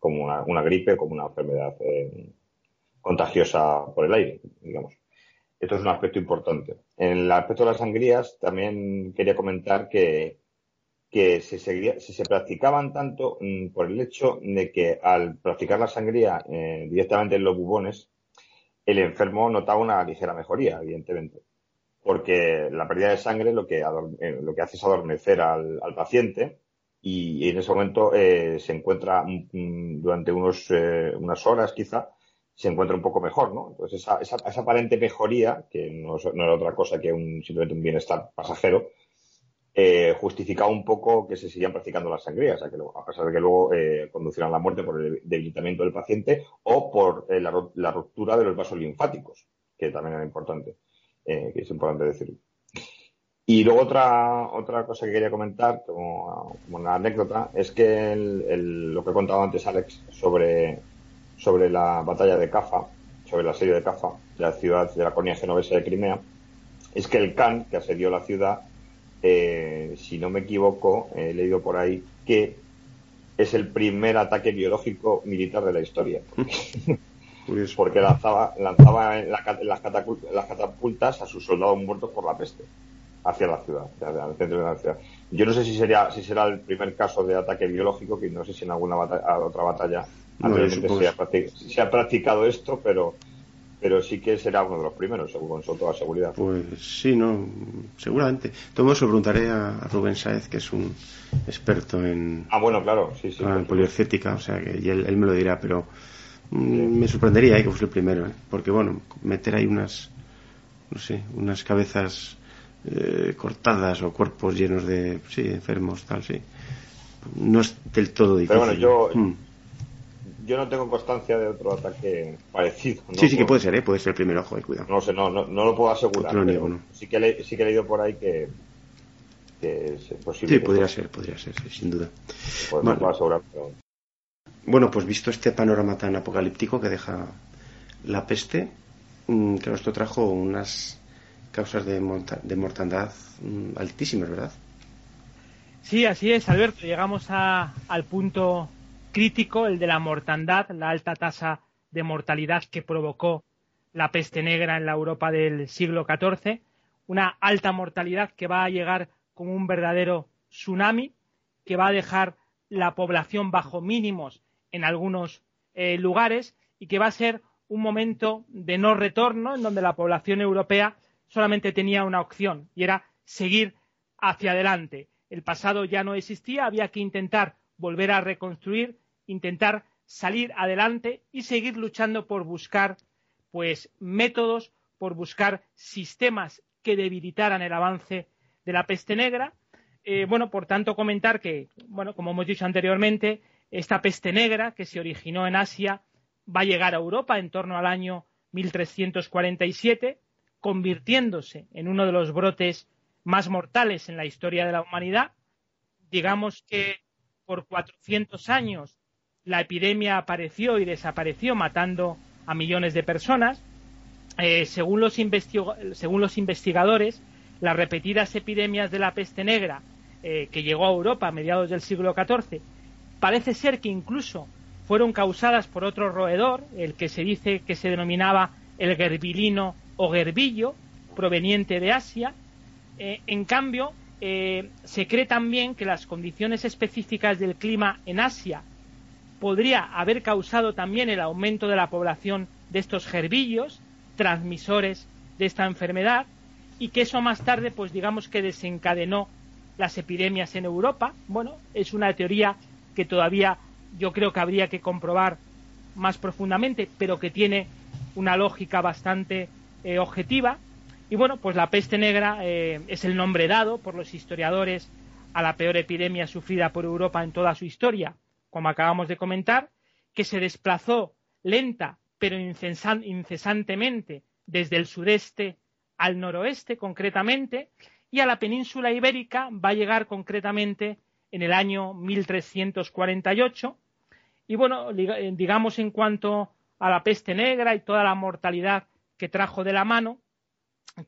como una, una, gripe, como una enfermedad contagiosa por el aire, digamos. Esto es un aspecto importante. En el aspecto de las sangrías, también quería comentar que, que se, se practicaban tanto mm, por el hecho de que al practicar la sangría eh, directamente en los bubones, el enfermo notaba una ligera mejoría, evidentemente. Porque la pérdida de sangre lo que, eh, lo que hace es adormecer al, paciente y, en ese momento eh, se encuentra mm, mm, durante unos, unas horas quizá se encuentra un poco mejor, ¿no? Entonces esa, esa, aparente mejoría, que no, era otra cosa que un, simplemente un bienestar pasajero, eh, justificaba un poco que se sigan practicando las sangrías, a, pesar de que luego eh, conducirán a la muerte por el debilitamiento del paciente o por eh, la, ruptura de los vasos linfáticos, que también era importante, eh, que es importante decirlo. Y luego otra, otra cosa que quería comentar, como, una anécdota, es que lo que he contado antes Alex sobre sobre la batalla de Cafa, sobre el asedio de Cafa, de la ciudad de la colonia genovesa de Crimea, es que el Khan, que asedió la ciudad, eh, si no me equivoco, he leído por ahí que es el primer ataque biológico militar de la historia. Porque lanzaba, lanzaba las, catapultas a sus soldados muertos por la peste hacia la ciudad, al centro de la ciudad. Yo no sé si sería si será el primer caso de ataque biológico, que no sé si en alguna otra batalla se, ha practicado esto, pero pero sí que será uno de los primeros, según con toda seguridad. Pues sí, no, seguramente. Todo eso preguntaré a Rubén Saez, que es un experto en. Ah, bueno, claro, sí, sí. En poliorcética, o sea, que él, me lo dirá, pero mm, me sorprendería eh, que fuese el primero, ¿eh? porque bueno, meter ahí unas, no sé, unas cabezas eh, cortadas o cuerpos llenos de, sí, enfermos, tal, sí. No es del todo difícil. Pero bueno, yo. Mm yo no tengo constancia de otro ataque parecido. Sí, sí que puede ser, ¿eh? puede ser el primer ojo, eh, cuidado. No sé, no, no, lo puedo asegurar. sí, que sí que he leído por ahí que, es posible. Sí, podría ser, podría ser, sin duda. Pues bueno. puedo asegurar, bueno, pues visto este panorama tan apocalíptico que deja la peste, mm, claro, esto trajo unas causas de, de mortandad mm, altísimas, ¿verdad? Sí, así es, Alberto. Llegamos a, al punto crítico, el de la mortandad, la alta tasa de mortalidad que provocó la peste negra en la Europa del siglo XIV, una alta mortalidad que va a llegar como un verdadero tsunami, que va a dejar la población bajo mínimos en algunos eh, lugares y que va a ser un momento de no retorno en donde la población europea solamente tenía una opción y era seguir hacia adelante. El pasado ya no existía, había que intentar volver a reconstruir, intentar salir adelante y seguir luchando por buscar pues métodos, por buscar sistemas que debilitaran el avance de la peste negra. Eh, bueno, por tanto, comentar que, bueno, como hemos dicho anteriormente, esta peste negra que se originó en Asia va a llegar a Europa en torno al año 1347, convirtiéndose en uno de los brotes más mortales en la historia de la humanidad. Digamos que por 400 años la epidemia apareció y desapareció matando a millones de personas. eh, según, los según los investigadores, las repetidas epidemias de la peste negra eh, que llegó a Europa a mediados del siglo XIV, parece ser que incluso fueron causadas por otro roedor, el que se dice que se denominaba el gerbilino o gerbillo, proveniente de Asia. Eh, en cambio, se cree también que las condiciones específicas del clima en Asia podría haber causado también el aumento de la población de estos gerbillos, transmisores de esta enfermedad, y que eso más tarde, pues digamos que desencadenó las epidemias en Europa. Bueno, es una teoría que todavía yo creo que habría que comprobar más profundamente, pero que tiene una lógica bastante eh, objetiva. Y bueno, pues la peste negra eh, es el nombre dado por los historiadores a la peor epidemia sufrida por Europa en toda su historia, como acabamos de comentar, que se desplazó lenta pero incesantemente desde el sudeste al noroeste concretamente y a la península ibérica va a llegar concretamente en el año 1348 y bueno, eh, digamos en cuanto a la peste negra y toda la mortalidad que trajo de la mano,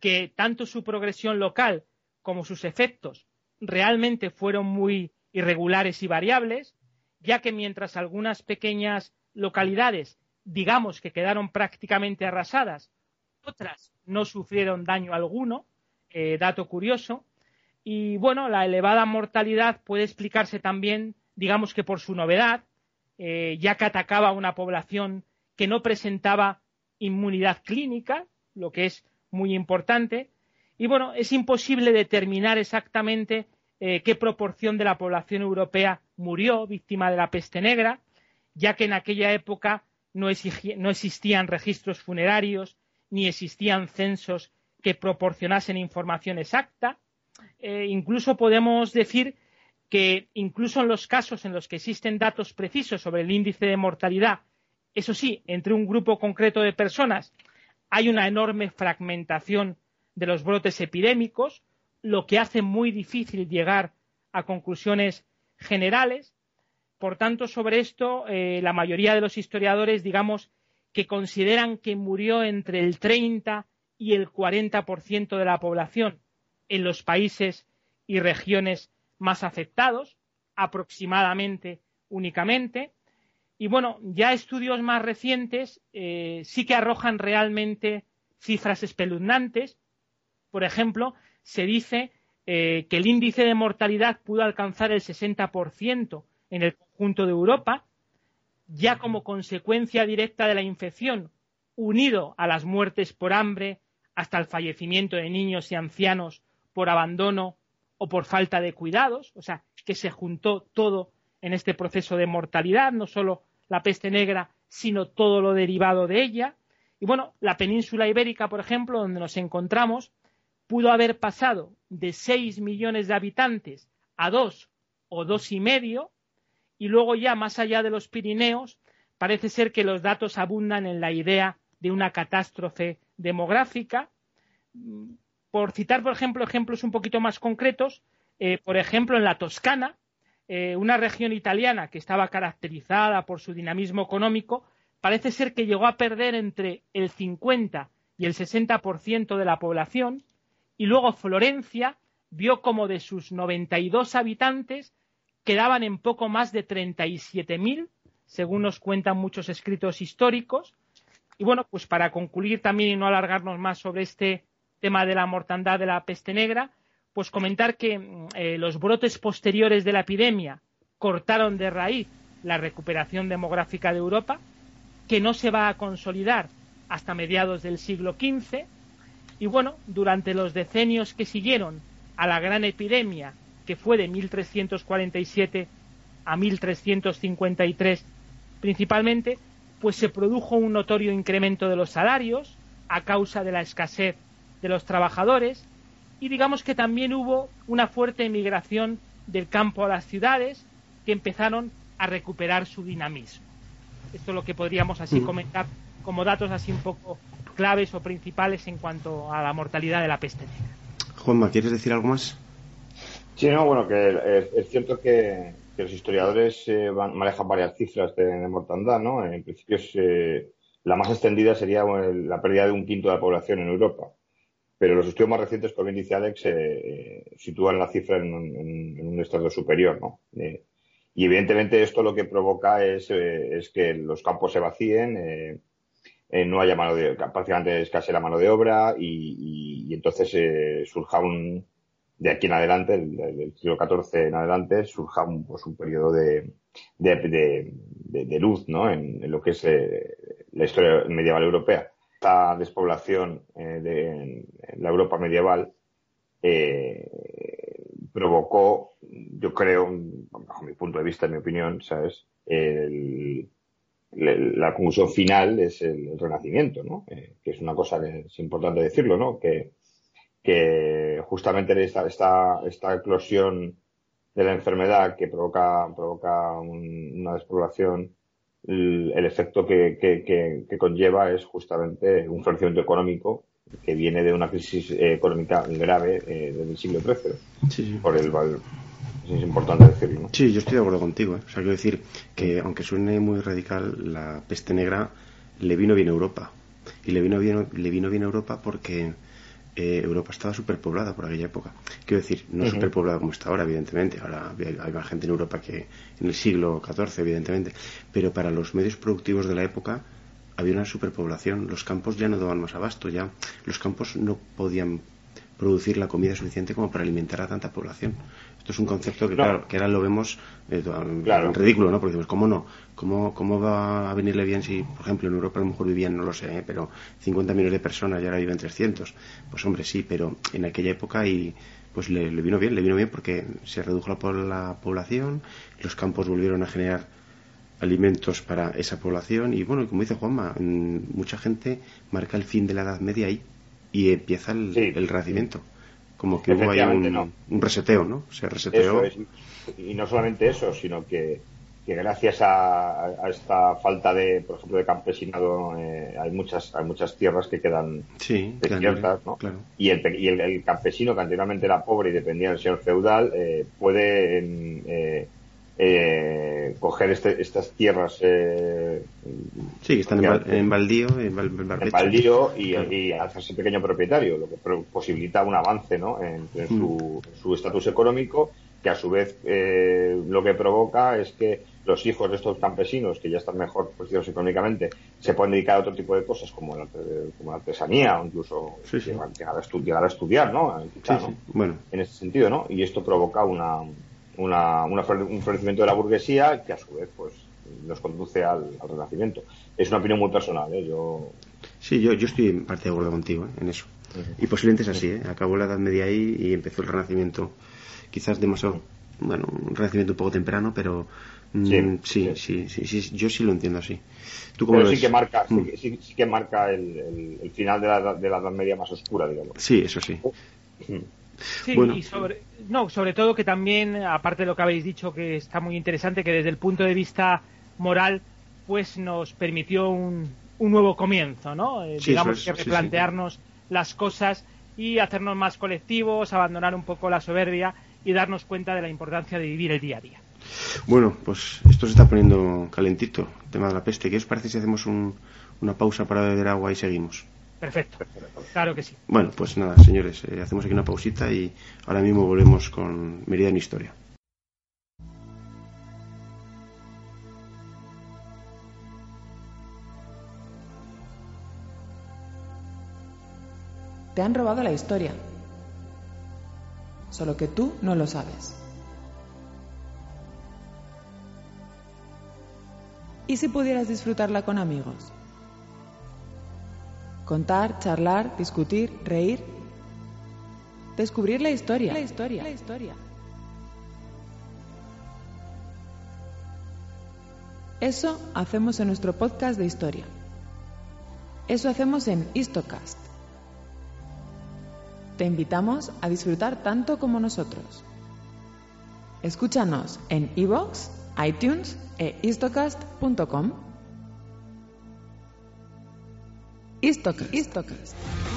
que tanto su progresión local como sus efectos realmente fueron muy irregulares y variables, ya que mientras algunas pequeñas localidades, digamos que quedaron prácticamente arrasadas, otras no sufrieron daño alguno, eh, dato curioso, y bueno, la elevada mortalidad puede explicarse también, digamos que por su novedad, eh, ya que atacaba a una población que no presentaba inmunidad clínica, lo que es muy importante. Y bueno, es imposible determinar exactamente eh, qué proporción de la población europea murió víctima de la peste negra, ya que en aquella época no, existían registros funerarios ni existían censos que proporcionasen información exacta. Eh, incluso podemos decir que incluso en los casos en los que existen datos precisos sobre el índice de mortalidad, eso sí, entre un grupo concreto de personas hay una enorme fragmentación de los brotes epidémicos, lo que hace muy difícil llegar a conclusiones generales. Por tanto, sobre esto, eh, la mayoría de los historiadores, digamos, que consideran que murió entre el 30 y el 40% de la población en los países y regiones más afectados, aproximadamente únicamente, y bueno, ya estudios más recientes eh, sí que arrojan realmente cifras espeluznantes. Por ejemplo, se dice eh, que el índice de mortalidad pudo alcanzar el 60% en el conjunto de Europa, ya como consecuencia directa de la infección, unido a las muertes por hambre, hasta el fallecimiento de niños y ancianos por abandono o por falta de cuidados, o sea, que se juntó todo en este proceso de mortalidad, no solo la peste negra, sino todo lo derivado de ella. Y bueno, la península ibérica, por ejemplo, donde nos encontramos, pudo haber pasado de 6 millones de habitantes a 2 o dos y medio, y luego ya más allá de los Pirineos, parece ser que los datos abundan en la idea de una catástrofe demográfica. Por citar, por ejemplo, ejemplos un poquito más concretos, eh, por ejemplo, en la Toscana, eh, una región italiana que estaba caracterizada por su dinamismo económico, parece ser que llegó a perder entre el 50 y el 60% de la población, y luego Florencia vio como de sus 92 habitantes quedaban en poco más de 37.000, según nos cuentan muchos escritos históricos. Y bueno, pues para concluir también y no alargarnos más sobre este tema de la mortandad de la peste negra, pues comentar que mm, eh, los brotes posteriores de la epidemia cortaron de raíz la recuperación demográfica de Europa, que no se va a consolidar hasta mediados del siglo XV, y bueno, durante los decenios que siguieron a la gran epidemia, que fue de 1347 a 1353 principalmente, pues se produjo un notorio incremento de los salarios a causa de la escasez de los trabajadores y digamos que también hubo una fuerte emigración del campo a las ciudades que empezaron a recuperar su dinamismo. Esto es lo que podríamos así mm. comentar como datos así un poco claves o principales en cuanto a la mortalidad de la peste negra. Juanma, ¿quieres decir algo más? Sí, no, bueno, que es, cierto que, los historiadores eh, manejan varias cifras de, mortandad, ¿no? En principio se, la más extendida sería la pérdida de un quinto de la población en Europa. Pero los estudios más recientes, como bien dice Alex, eh, sitúan la cifra en, un estado superior, ¿no? Eh, y evidentemente esto lo que provoca es, eh, es que los campos se vacíen, no haya mano de prácticamente escasea la mano de obra y, entonces surja un, de aquí en adelante, del, siglo XIV en adelante, surja un, pues, un periodo de, de, de, luz ¿no? en, lo que es eh, la historia medieval europea. Esta despoblación eh, de, la Europa medieval eh, provocó, yo creo, bajo mi punto de vista, en mi opinión, ¿sabes? La conclusión final es el, renacimiento, ¿no? que es una cosa que es importante decirlo, ¿no? Que, que justamente esta, esta, esta eclosión de la enfermedad que provoca, provoca una despoblación, el, efecto que, que, conlleva es justamente un florecimiento económico que viene de una crisis eh, económica grave eh, del siglo XIII. Sí, Por el, es importante decirlo. Sí, yo estoy de acuerdo contigo. ¿eh? O sea, quiero decir que, aunque suene muy radical, la peste negra le vino bien a Europa. Y le vino bien, le vino bien a Europa porque eh, Europa estaba superpoblada por aquella época. Quiero decir, no superpoblada como está ahora, evidentemente. Ahora hay, más gente en Europa que en el siglo XIV, evidentemente. Pero para los medios productivos de la época había una superpoblación. Los campos ya no daban más abasto, ya los campos no podían producir la comida suficiente como para alimentar a tanta población. Esto es un concepto que, claro, que ahora lo vemos eh, ridículo, ¿no? Porque decimos, ¿cómo no? ¿Cómo, ¿Cómo va a venirle bien si, por ejemplo, en Europa a lo mejor vivían, no lo sé, ¿eh? pero 50 millones de personas y ahora viven 300? Pues hombre, sí, pero en aquella época y pues le, vino bien, le vino bien porque se redujo la, la población, los campos volvieron a generar alimentos para esa población y bueno, como dice Juanma, mucha gente marca el fin de la Edad Media ahí y empieza el, el renacimiento como que hubo ahí un, reseteo, ¿no? Se reseteó. Y no solamente eso, sino que, gracias a, esta falta de, por ejemplo, de campesinado, eh, hay muchas hay muchas tierras que quedan desiertas, ¿no? Y, el, y el, campesino que anteriormente era pobre y dependía del señor feudal eh, puede eh, eh, coger este, estas tierras eh, sí, que están en, baldío, en, baldío y, hacerse pequeño propietario, lo que posibilita un avance ¿no? en, mm. su estatus económico, que a su vez eh, lo que provoca es que los hijos de estos campesinos, que ya están mejor posicionados económicamente, se pueden dedicar a otro tipo de cosas como la, como la artesanía o incluso Llegar, a estudiar, a estudiar, ¿no? Bueno. En ese sentido, ¿no? Y esto provoca una una, un florecimiento de la burguesía que a su vez pues nos conduce al, renacimiento. Es una opinión muy personal, ¿eh? Yo... Sí, yo, yo estoy en parte de acuerdo contigo ¿eh? en eso. Y posiblemente es así, ¿eh? Acabó la Edad Media ahí y empezó el Renacimiento. Quizás demasiado, bueno, un Renacimiento un poco temprano, pero mm, sí, sí, sí, sí, yo sí lo entiendo así. ¿Tú cómo pero sí que marca, mm. sí, que marca el, el, final de la, de la Edad Media más oscura, digamos. Sí, eso sí. Mm. Sí, y sobre, no, sobre todo que también, aparte de lo que habéis dicho, que está muy interesante, que desde el punto de vista moral, pues nos permitió un, un nuevo comienzo, ¿no? Eh, digamos que replantearnos las cosas y hacernos más colectivos, abandonar un poco la soberbia y darnos cuenta de la importancia de vivir el día a día. Bueno, pues esto se está poniendo calentito, el tema de la peste. ¿Qué os parece si hacemos una pausa para beber agua y seguimos? Perfecto, claro que sí. Bueno, pues nada, señores, eh, hacemos aquí una pausita y ahora mismo volvemos con Meridian Historia. Te han robado la historia, solo que tú no lo sabes. ¿Y si pudieras disfrutarla con amigos? Contar, charlar, discutir, reír. Descubrir la historia. La historia. La historia. Eso hacemos en nuestro podcast de historia. Eso hacemos en Histocast. Te invitamos a disfrutar tanto como nosotros. Escúchanos en iVoox, iTunes e histocast.com. Исток, исток. исток.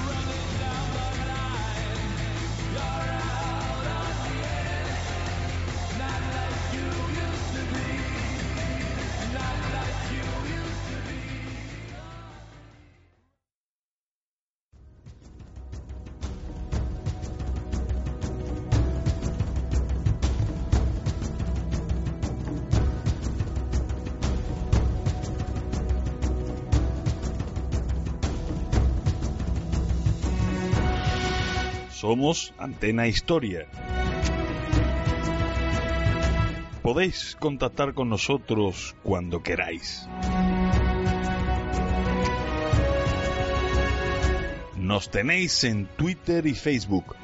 Somos Antena Historia. Podéis contactar con nosotros cuando queráis. Nos tenéis en Twitter y Facebook,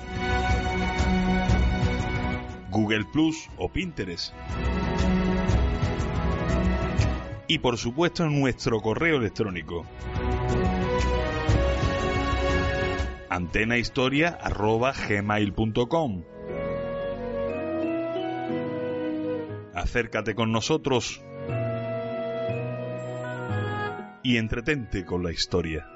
Google Plus o Pinterest. Y por supuesto en nuestro correo electrónico antenahistoria.gmail.com Acércate con nosotros y entretente con la historia.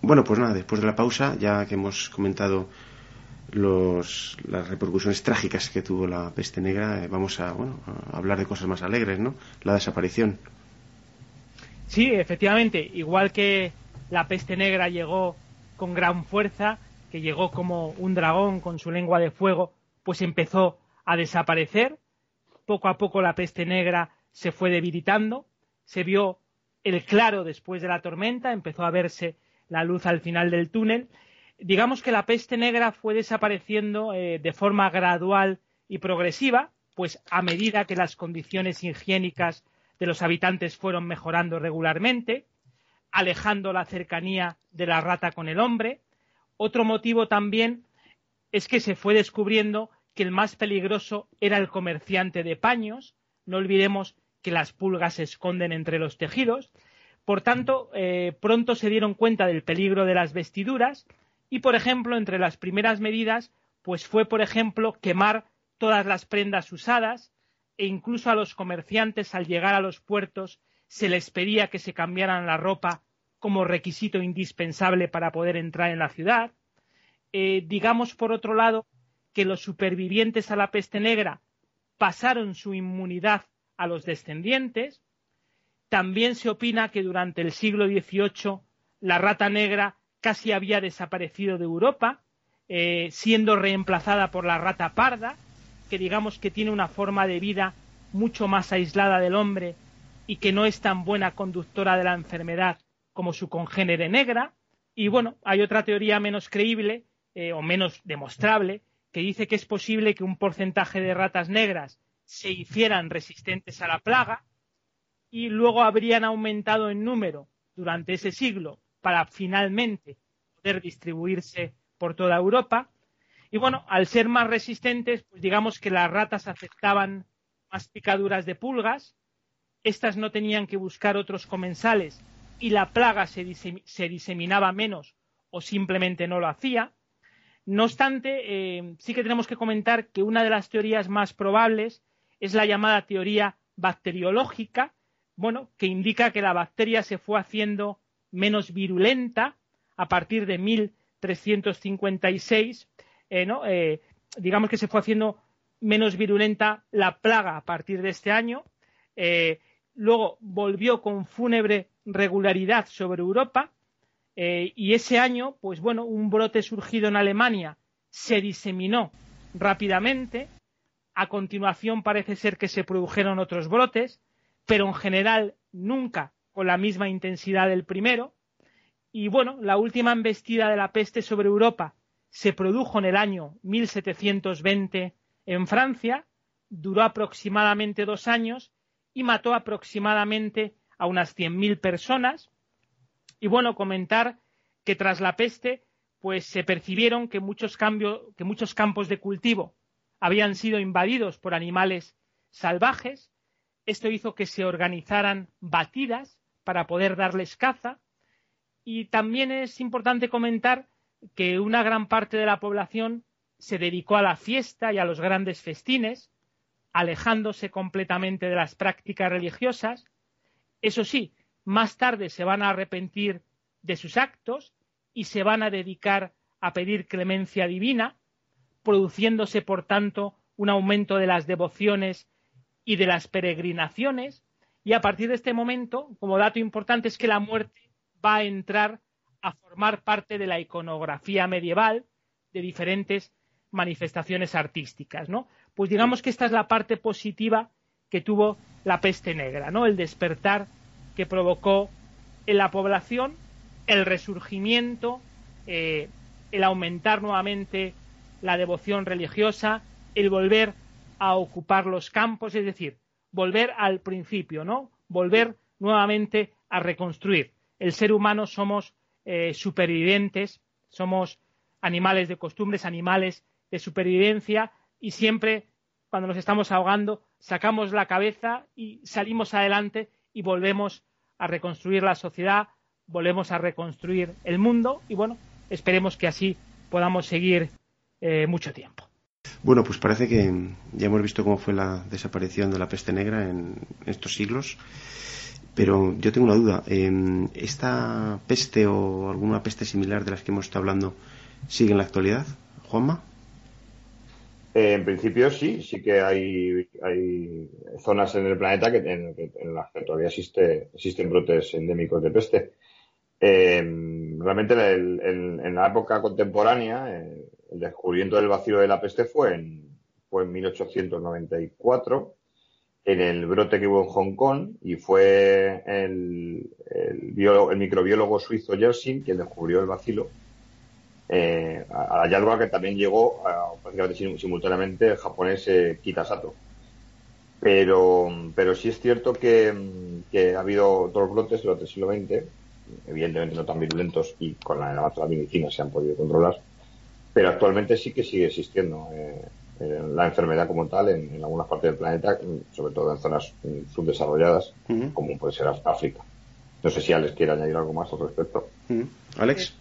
Bueno, pues nada, después de la pausa, ya que hemos comentado los, las repercusiones trágicas que tuvo la peste negra, eh, vamos a, bueno, a hablar de cosas más alegres, ¿no? La desaparición. Sí, efectivamente, igual que la peste negra llegó con gran fuerza, que llegó como un dragón con su lengua de fuego, pues empezó a desaparecer. Poco a poco la peste negra se fue debilitando, se vio el claro después de la tormenta, empezó a verse la luz al final del túnel digamos que la peste negra fue desapareciendo eh, de forma gradual y progresiva, pues a medida que las condiciones higiénicas de los habitantes fueron mejorando regularmente, alejando la cercanía de la rata con el hombre. Otro motivo también es que se fue descubriendo que el más peligroso era el comerciante de paños. No olvidemos que las pulgas se esconden entre los tejidos. Por tanto, eh, pronto se dieron cuenta del peligro de las vestiduras y, por ejemplo, entre las primeras medidas, pues fue, por ejemplo, quemar todas las prendas usadas e incluso a los comerciantes al llegar a los puertos se les pedía que se cambiaran la ropa como requisito indispensable para poder entrar en la ciudad. Eh, digamos, por otro lado, que los supervivientes a la peste negra pasaron su inmunidad a los descendientes. También se opina que durante el siglo XVIII la rata negra casi había desaparecido de Europa, eh, siendo reemplazada por la rata parda, que digamos que tiene una forma de vida mucho más aislada del hombre y que no es tan buena conductora de la enfermedad como su congénere negra. Y bueno, hay otra teoría menos creíble eh, o menos demostrable que dice que es posible que un porcentaje de ratas negras se hicieran resistentes a la plaga y luego habrían aumentado en número durante ese siglo para finalmente poder distribuirse por toda Europa. Y bueno, al ser más resistentes, pues digamos que las ratas aceptaban más picaduras de pulgas, estas no tenían que buscar otros comensales y la plaga se, diseminaba menos o simplemente no lo hacía. No obstante, eh, sí que tenemos que comentar que una de las teorías más probables es la llamada teoría bacteriológica, bueno, que indica que la bacteria se fue haciendo menos virulenta a partir de 1356, eh. Eh, digamos que se fue haciendo menos virulenta la plaga a partir de este año. Eh, luego volvió con fúnebre regularidad sobre Europa y ese año, pues bueno, un brote surgido en Alemania se diseminó rápidamente. A continuación parece ser que se produjeron otros brotes, pero en general nunca con la misma intensidad del primero. Y bueno, la última embestida de la peste sobre Europa se produjo en el año 1720 en Francia, duró aproximadamente dos años y mató aproximadamente a unas 100.000 personas. Y bueno, comentar que tras la peste, pues se percibieron que muchos, cambios, que muchos campos de cultivo habían sido invadidos por animales salvajes. Esto hizo que se organizaran batidas para poder darles caza. Y también es importante comentar que una gran parte de la población se dedicó a la fiesta y a los grandes festines, alejándose completamente de las prácticas religiosas. Eso sí, más tarde se van a arrepentir de sus actos y se van a dedicar a pedir clemencia divina, produciéndose, por tanto, un aumento de las devociones y de las peregrinaciones, y a partir de este momento, como dato importante, es que la muerte va a entrar a formar parte de la iconografía medieval de diferentes manifestaciones artísticas, ¿no? Pues digamos que esta es la parte positiva que tuvo la peste negra, ¿no? El despertar que provocó en la población el resurgimiento, eh, el aumentar nuevamente la devoción religiosa, el volver a ocupar los campos, es decir, volver al principio, ¿no? Volver nuevamente a reconstruir. El ser humano somos eh, supervivientes, somos animales de costumbres, animales de supervivencia y siempre cuando nos estamos ahogando sacamos la cabeza y salimos adelante y volvemos a reconstruir la sociedad, volvemos a reconstruir el mundo y bueno, esperemos que así podamos seguir eh, mucho tiempo. Bueno, pues parece que ya hemos visto cómo fue la desaparición de la peste negra en estos siglos, pero yo tengo una duda. Em, ¿Esta peste o alguna peste similar de las que hemos estado hablando sigue en la actualidad, Juanma? Eh, en principio sí, sí que hay, zonas en el planeta que, en, las que todavía existe, existen brotes endémicos de peste. Em, realmente en, la época contemporánea, eh, el descubrimiento del vacío de la peste fue en, fue en 1894, en el brote que hubo en Hong Kong, y fue el, microbiólogo suizo Yersin quien descubrió el vacilo, eh, al hallazgo que también llegó prácticamente simultáneamente el japonés eh, Kitasato. Pero, pero sí es cierto que, que ha habido dos brotes durante el siglo XX, evidentemente no tan virulentos y con la, la medicina se han podido controlar, pero actualmente sí que sigue existiendo eh, eh, la enfermedad como tal en, algunas partes del planeta, sobre todo en zonas mm, subdesarrolladas, como puede ser África. No sé si Alex quiere añadir algo más al respecto. Alex. Eh,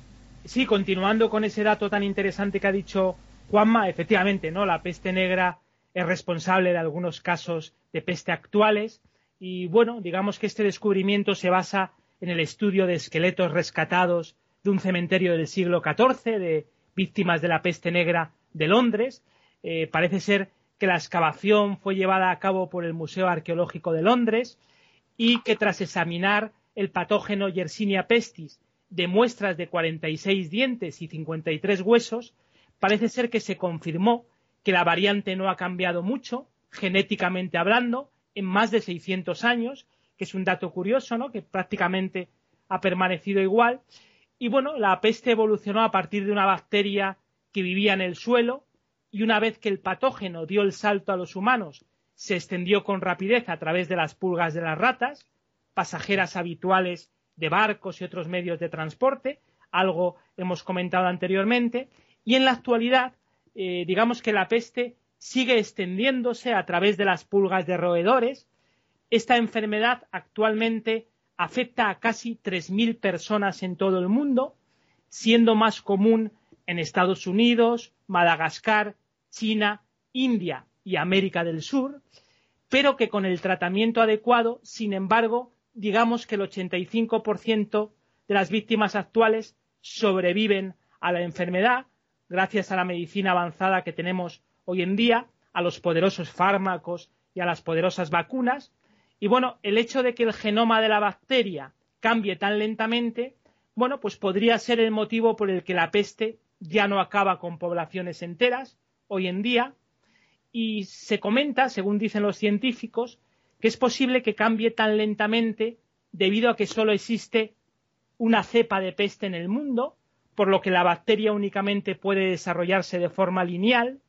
sí, continuando con ese dato tan interesante que ha dicho Juanma, efectivamente, ¿no? La peste negra es responsable de algunos casos de peste actuales y bueno, digamos que este descubrimiento se basa en el estudio de esqueletos rescatados de un cementerio del siglo XIV, de víctimas de la peste negra de Londres. Eh, parece ser que la excavación fue llevada a cabo por el Museo Arqueológico de Londres y que tras examinar el patógeno Yersinia pestis de muestras de 46 dientes y 53 huesos, parece ser que se confirmó que la variante no ha cambiado mucho, genéticamente hablando, en más de 600 años, que es un dato curioso, ¿no? que prácticamente ha permanecido igual, y bueno, la peste evolucionó a partir de una bacteria que vivía en el suelo y una vez que el patógeno dio el salto a los humanos, se extendió con rapidez a través de las pulgas de las ratas, pasajeras habituales de barcos y otros medios de transporte, algo hemos comentado anteriormente, y en la actualidad, eh, digamos que la peste sigue extendiéndose a través de las pulgas de roedores. Esta enfermedad actualmente afecta a casi 3.000 personas en todo el mundo, siendo más común en Estados Unidos, Madagascar, China, India y América del Sur, pero que con el tratamiento adecuado, sin embargo, digamos que el 85% de las víctimas actuales sobreviven a la enfermedad gracias a la medicina avanzada que tenemos hoy en día, a los poderosos fármacos y a las poderosas vacunas, y bueno, el hecho de que el genoma de la bacteria cambie tan lentamente, bueno, pues podría ser el motivo por el que la peste ya no acaba con poblaciones enteras hoy en día. Y se comenta, según dicen los científicos, que es posible que cambie tan lentamente debido a que solo existe una cepa de peste en el mundo, por lo que la bacteria únicamente puede desarrollarse de forma lineal,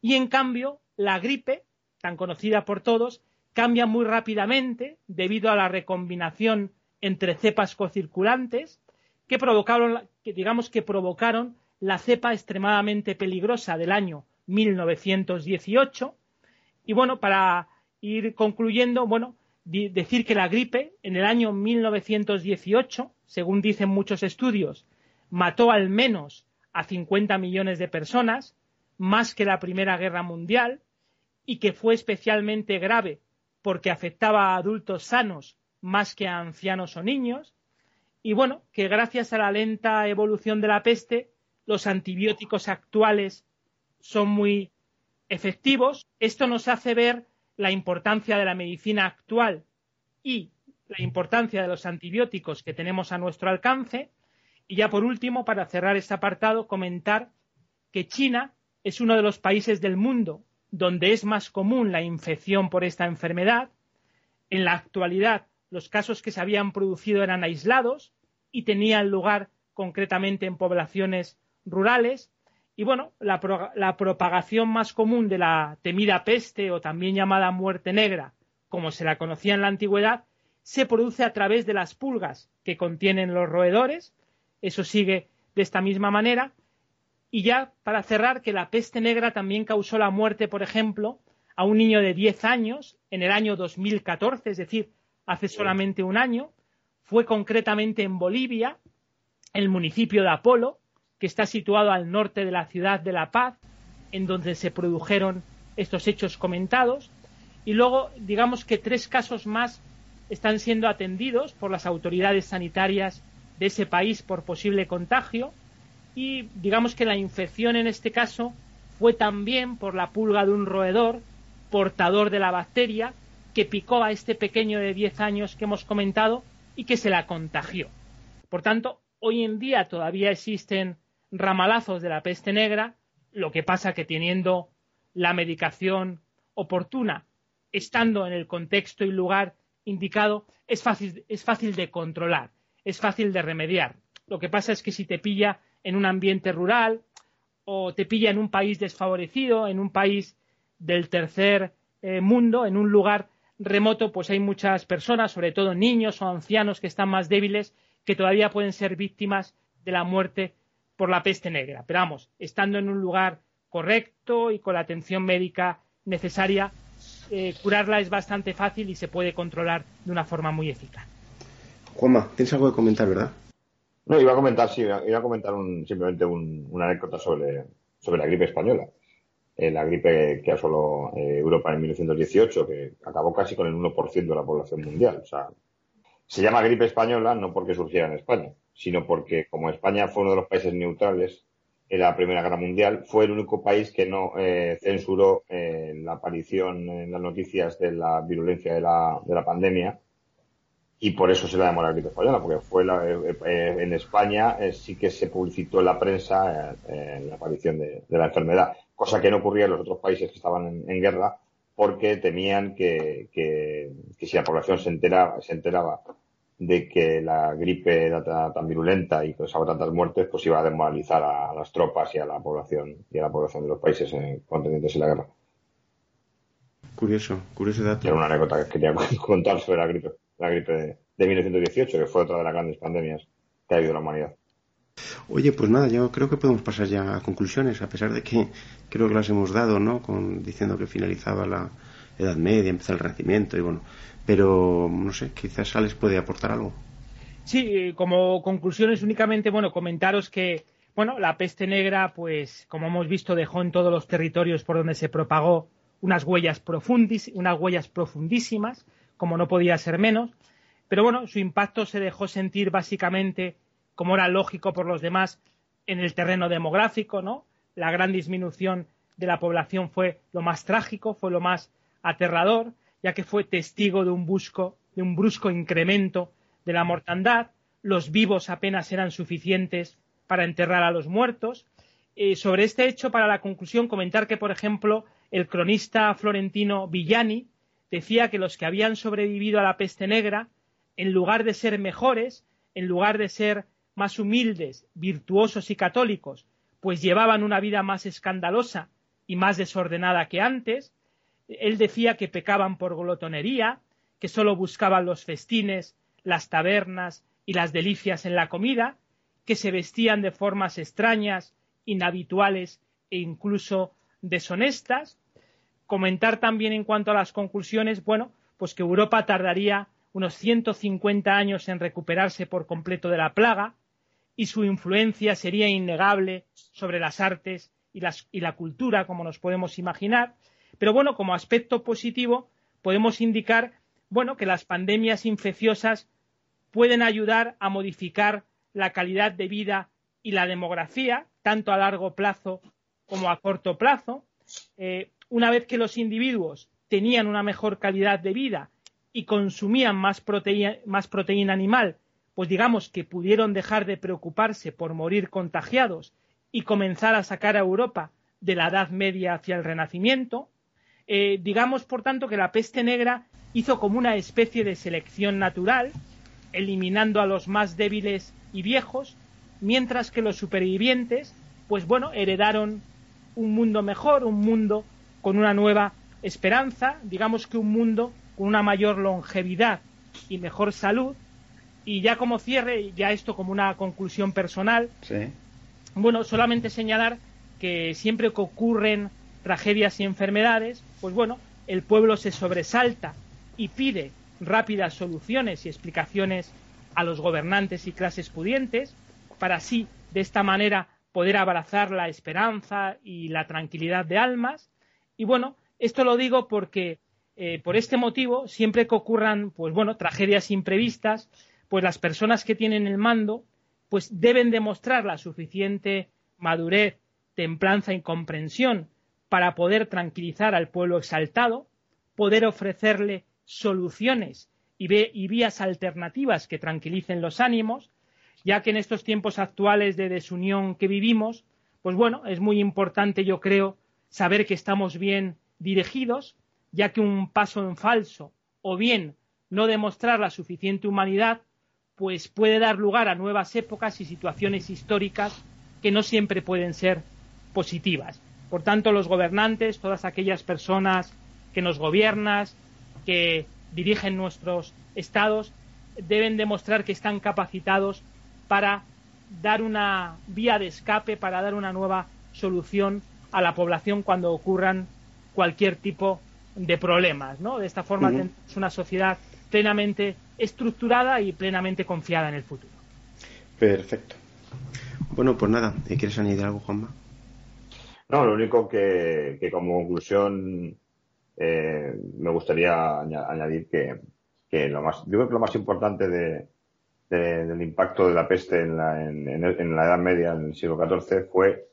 y en cambio la gripe, tan conocida por todos, cambia muy rápidamente debido a la recombinación entre cepas cocirculantes que provocaron, que digamos que provocaron la cepa extremadamente peligrosa del año 1918. Y bueno, para ir concluyendo, bueno, decir que la gripe en el año 1918, según dicen muchos estudios, mató al menos a 50 millones de personas, más que la Primera Guerra Mundial, y que fue especialmente grave porque afectaba a adultos sanos más que a ancianos o niños, y bueno, que gracias a la lenta evolución de la peste, los antibióticos actuales son muy efectivos. Esto nos hace ver la importancia de la medicina actual y la importancia de los antibióticos que tenemos a nuestro alcance. Y ya por último, para cerrar este apartado, comentar que China es uno de los países del mundo donde es más común la infección por esta enfermedad. En la actualidad, los casos que se habían producido eran aislados y tenían lugar concretamente en poblaciones rurales. Y bueno, la, propagación más común de la temida peste o también llamada muerte negra, como se la conocía en la antigüedad, se produce a través de las pulgas que contienen los roedores. Eso sigue de esta misma manera. Y ya para cerrar, que la peste negra también causó la muerte, por ejemplo, a un niño de 10 años en el año 2014, es decir, hace solamente un año. Fue concretamente en Bolivia, el municipio de Apolo, que está situado al norte de la ciudad de La Paz, en donde se produjeron estos hechos comentados. Y luego, digamos que tres casos más están siendo atendidos por las autoridades sanitarias de ese país por posible contagio y digamos que la infección en este caso fue también por la pulga de un roedor portador de la bacteria que picó a este pequeño de 10 años que hemos comentado y que se la contagió. Por tanto, hoy en día todavía existen ramalazos de la peste negra, lo que pasa que teniendo la medicación oportuna, estando en el contexto y lugar indicado, es fácil, es fácil de controlar, es fácil de remediar. Lo que pasa es que si te pilla en un ambiente rural o te pilla en un país desfavorecido, en un país del tercer eh, mundo, en un lugar remoto, pues hay muchas personas, sobre todo niños o ancianos que están más débiles, que todavía pueden ser víctimas de la muerte por la peste negra. Pero vamos, estando en un lugar correcto y con la atención médica necesaria, eh, curarla es bastante fácil y se puede controlar de una forma muy eficaz. Juanma, tienes algo que comentar, ¿verdad? No, iba a comentar, sí, iba a comentar simplemente una anécdota sobre, sobre la gripe española. Eh, la gripe que asoló eh, Europa en 1918, que acabó casi con el 1% de la población mundial. O sea, se llama gripe española no porque surgiera en España, sino porque como España fue uno de los países neutrales en la Primera Guerra Mundial, fue el único país que no eh, censuró eh, la aparición en las noticias de la virulencia de la, de la pandemia y por eso se la llamó la gripe española, porque fue eh, en España sí que se publicitó en la prensa la aparición de, la enfermedad, cosa que no ocurría en los otros países que estaban en, guerra, porque temían que, que, que, si la población se enteraba, se enteraba de que la gripe era tan virulenta y causaba tantas muertes, pues iba a desmoralizar a las tropas y a la población y a la población de los países contendientes en la guerra. Curioso, curioso dato. Era una anécdota que quería contar sobre la gripe, la gripe de, 1918, que fue otra de las grandes pandemias que ha habido en la humanidad. Oye, pues nada, yo creo que podemos pasar ya a conclusiones, a pesar de que creo que las hemos dado, ¿no? Con, diciendo que finalizaba la Edad Media, empezaba el Renacimiento y bueno, pero no sé, quizás Alex puede aportar algo. Sí, como conclusiones únicamente, bueno, comentaros que, bueno, la peste negra, pues, como hemos visto, dejó en todos los territorios por donde se propagó unas huellas, profundis, unas huellas profundísimas, como no podía ser menos, pero bueno, su impacto se dejó sentir básicamente, como era lógico por los demás, en el terreno demográfico, ¿no? La gran disminución de la población fue lo más trágico, fue lo más aterrador, ya que fue testigo de un, busco, de un brusco incremento de la mortandad, los vivos apenas eran suficientes para enterrar a los muertos. Eh, sobre este hecho, para la conclusión, comentar que, por ejemplo, el cronista florentino Villani decía que los que habían sobrevivido a la peste negra, en lugar de ser mejores, en lugar de ser más humildes, virtuosos y católicos, pues llevaban una vida más escandalosa y más desordenada que antes, él decía que pecaban por glotonería, que solo buscaban los festines, las tabernas y las delicias en la comida, que se vestían de formas extrañas, inhabituales e incluso deshonestas. Comentar también en cuanto a las conclusiones, bueno, pues que Europa tardaría unos 150 años en recuperarse por completo de la plaga y su influencia sería innegable sobre las artes y, y la cultura, como nos podemos imaginar, pero bueno, como aspecto positivo, podemos indicar, bueno, que las pandemias infecciosas pueden ayudar a modificar la calidad de vida y la demografía, tanto a largo plazo como a corto plazo. Eh, una vez que los individuos tenían una mejor calidad de vida y consumían más proteína, más proteína animal, pues digamos que pudieron dejar de preocuparse por morir contagiados y comenzar a sacar a Europa de la Edad Media hacia el Renacimiento. Eh, digamos, por tanto, que la peste negra hizo como una especie de selección natural, eliminando a los más débiles y viejos, mientras que los supervivientes, pues bueno, heredaron un mundo mejor, un mundo con una nueva esperanza, digamos que un mundo con una mayor longevidad y mejor salud. Y ya como cierre, ya esto como una conclusión personal, bueno, solamente señalar que siempre que ocurren tragedias y enfermedades, pues bueno, el pueblo se sobresalta y pide rápidas soluciones y explicaciones a los gobernantes y clases pudientes, para así, de esta manera, poder abrazar la esperanza y la tranquilidad de almas. Y bueno, esto lo digo porque eh, por este motivo, siempre que ocurran, pues bueno, tragedias imprevistas, pues las personas que tienen el mando, pues deben demostrar la suficiente madurez, templanza y comprensión para poder tranquilizar al pueblo exaltado, poder ofrecerle soluciones y, y vías alternativas que tranquilicen los ánimos, ya que en estos tiempos actuales de desunión que vivimos, pues bueno, es muy importante, yo creo, saber que estamos bien dirigidos, ya que un paso en falso o bien no demostrar la suficiente humanidad, pues puede dar lugar a nuevas épocas y situaciones históricas que no siempre pueden ser positivas. Por tanto, los gobernantes, todas aquellas personas que nos gobiernan, que dirigen nuestros estados, deben demostrar que están capacitados para dar una vía de escape, para dar una nueva solución a la población cuando ocurran cualquier tipo de problemas, ¿no? De esta forma es una sociedad plenamente estructurada y plenamente confiada en el futuro. Perfecto. Bueno, pues nada, ¿quieres añadir algo, Juanma? No, lo único que, como conclusión eh, me gustaría añadir que, lo más, yo creo que lo más importante de, del impacto de la peste en la, en la Edad Media, en el siglo XIV, fue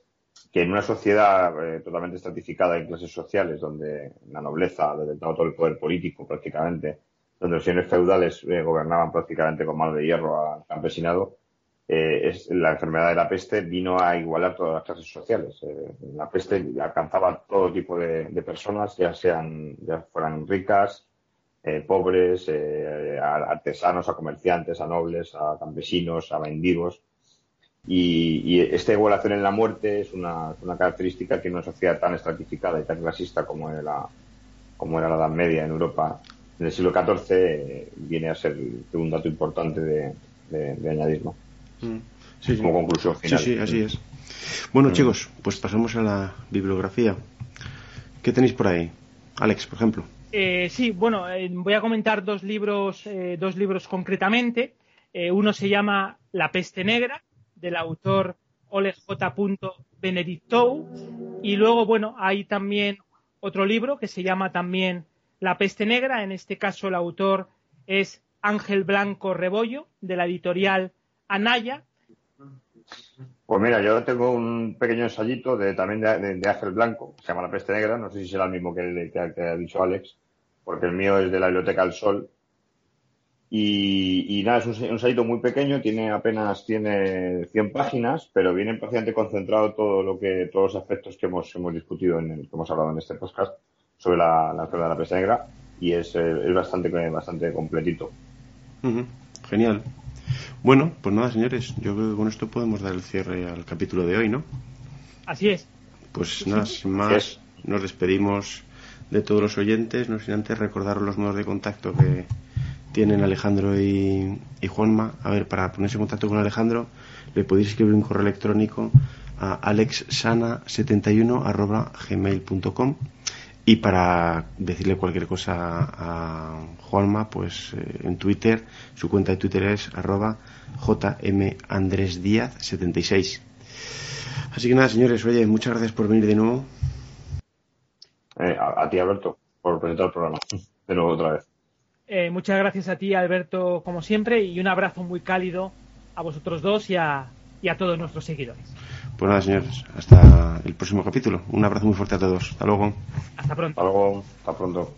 que en una sociedad eh, totalmente estratificada en clases sociales, donde la nobleza ha detentado todo el poder político prácticamente, donde los señores feudales eh, gobernaban prácticamente con mano de hierro al campesinado, eh, la enfermedad de la peste vino a igualar todas las clases sociales. la peste alcanzaba todo tipo de, personas, ya sean, ya fueran ricas, pobres, a artesanos, a comerciantes, a nobles, a campesinos, a mendigos y, esta igualación en la muerte es una, característica que en una sociedad tan estratificada y tan clasista como era, como era la Edad Media en Europa en el siglo XIV eh, viene a ser un dato importante de, de, añadir, mm. como conclusión final. Sí, sí, así es. Bueno, mm. chicos, pues pasamos a la bibliografía. ¿Qué tenéis por ahí? Alex, por ejemplo. Eh, sí, bueno, eh, voy a comentar dos libros, dos libros concretamente. uno se llama La peste negra del autor Oleg J. Benedictou. Y luego, bueno, hay también otro libro que se llama también La peste negra. En este caso, el autor es Ángel Blanco Rebollo, de la editorial Anaya. Pues mira, yo tengo un pequeño ensayito de, también de, Ángel Blanco, se llama La peste negra. No sé si será el mismo que el que ha dicho Alex, porque el mío es de la Biblioteca del Sol y, nada, es un, un muy pequeño, tiene apenas tiene 100 páginas, pero viene prácticamente concentrado todo lo que, todos los aspectos que hemos, hemos discutido, en el, que hemos hablado en este podcast sobre la, la enfermedad de la peste negra y es, eh, es bastante, bastante completito. Genial. Bueno, pues nada, señores, yo creo que con esto podemos dar el cierre al capítulo de hoy, ¿no? Así es. Pues nada, sin más, nos despedimos de todos los oyentes, no sin antes recordaros los modos de contacto que tienen Alejandro y, Juanma. A ver, para ponerse en contacto con Alejandro, le podéis escribir un correo electrónico a alexsana71 y para decirle cualquier cosa a Juanma, pues eh, en Twitter, su cuenta de Twitter es arroba jmandresdiaz76. Así que nada, señores, oye, muchas gracias por venir de nuevo. Eh, a ti, Alberto, por presentar el programa. De nuevo otra vez. Eh, muchas gracias a ti, Alberto, como siempre, y un abrazo muy cálido a vosotros dos y a, y a todos nuestros seguidores. Pues nada, señores, hasta el próximo capítulo. Un abrazo muy fuerte a todos. Hasta luego. Hasta pronto. Hasta luego. Hasta pronto.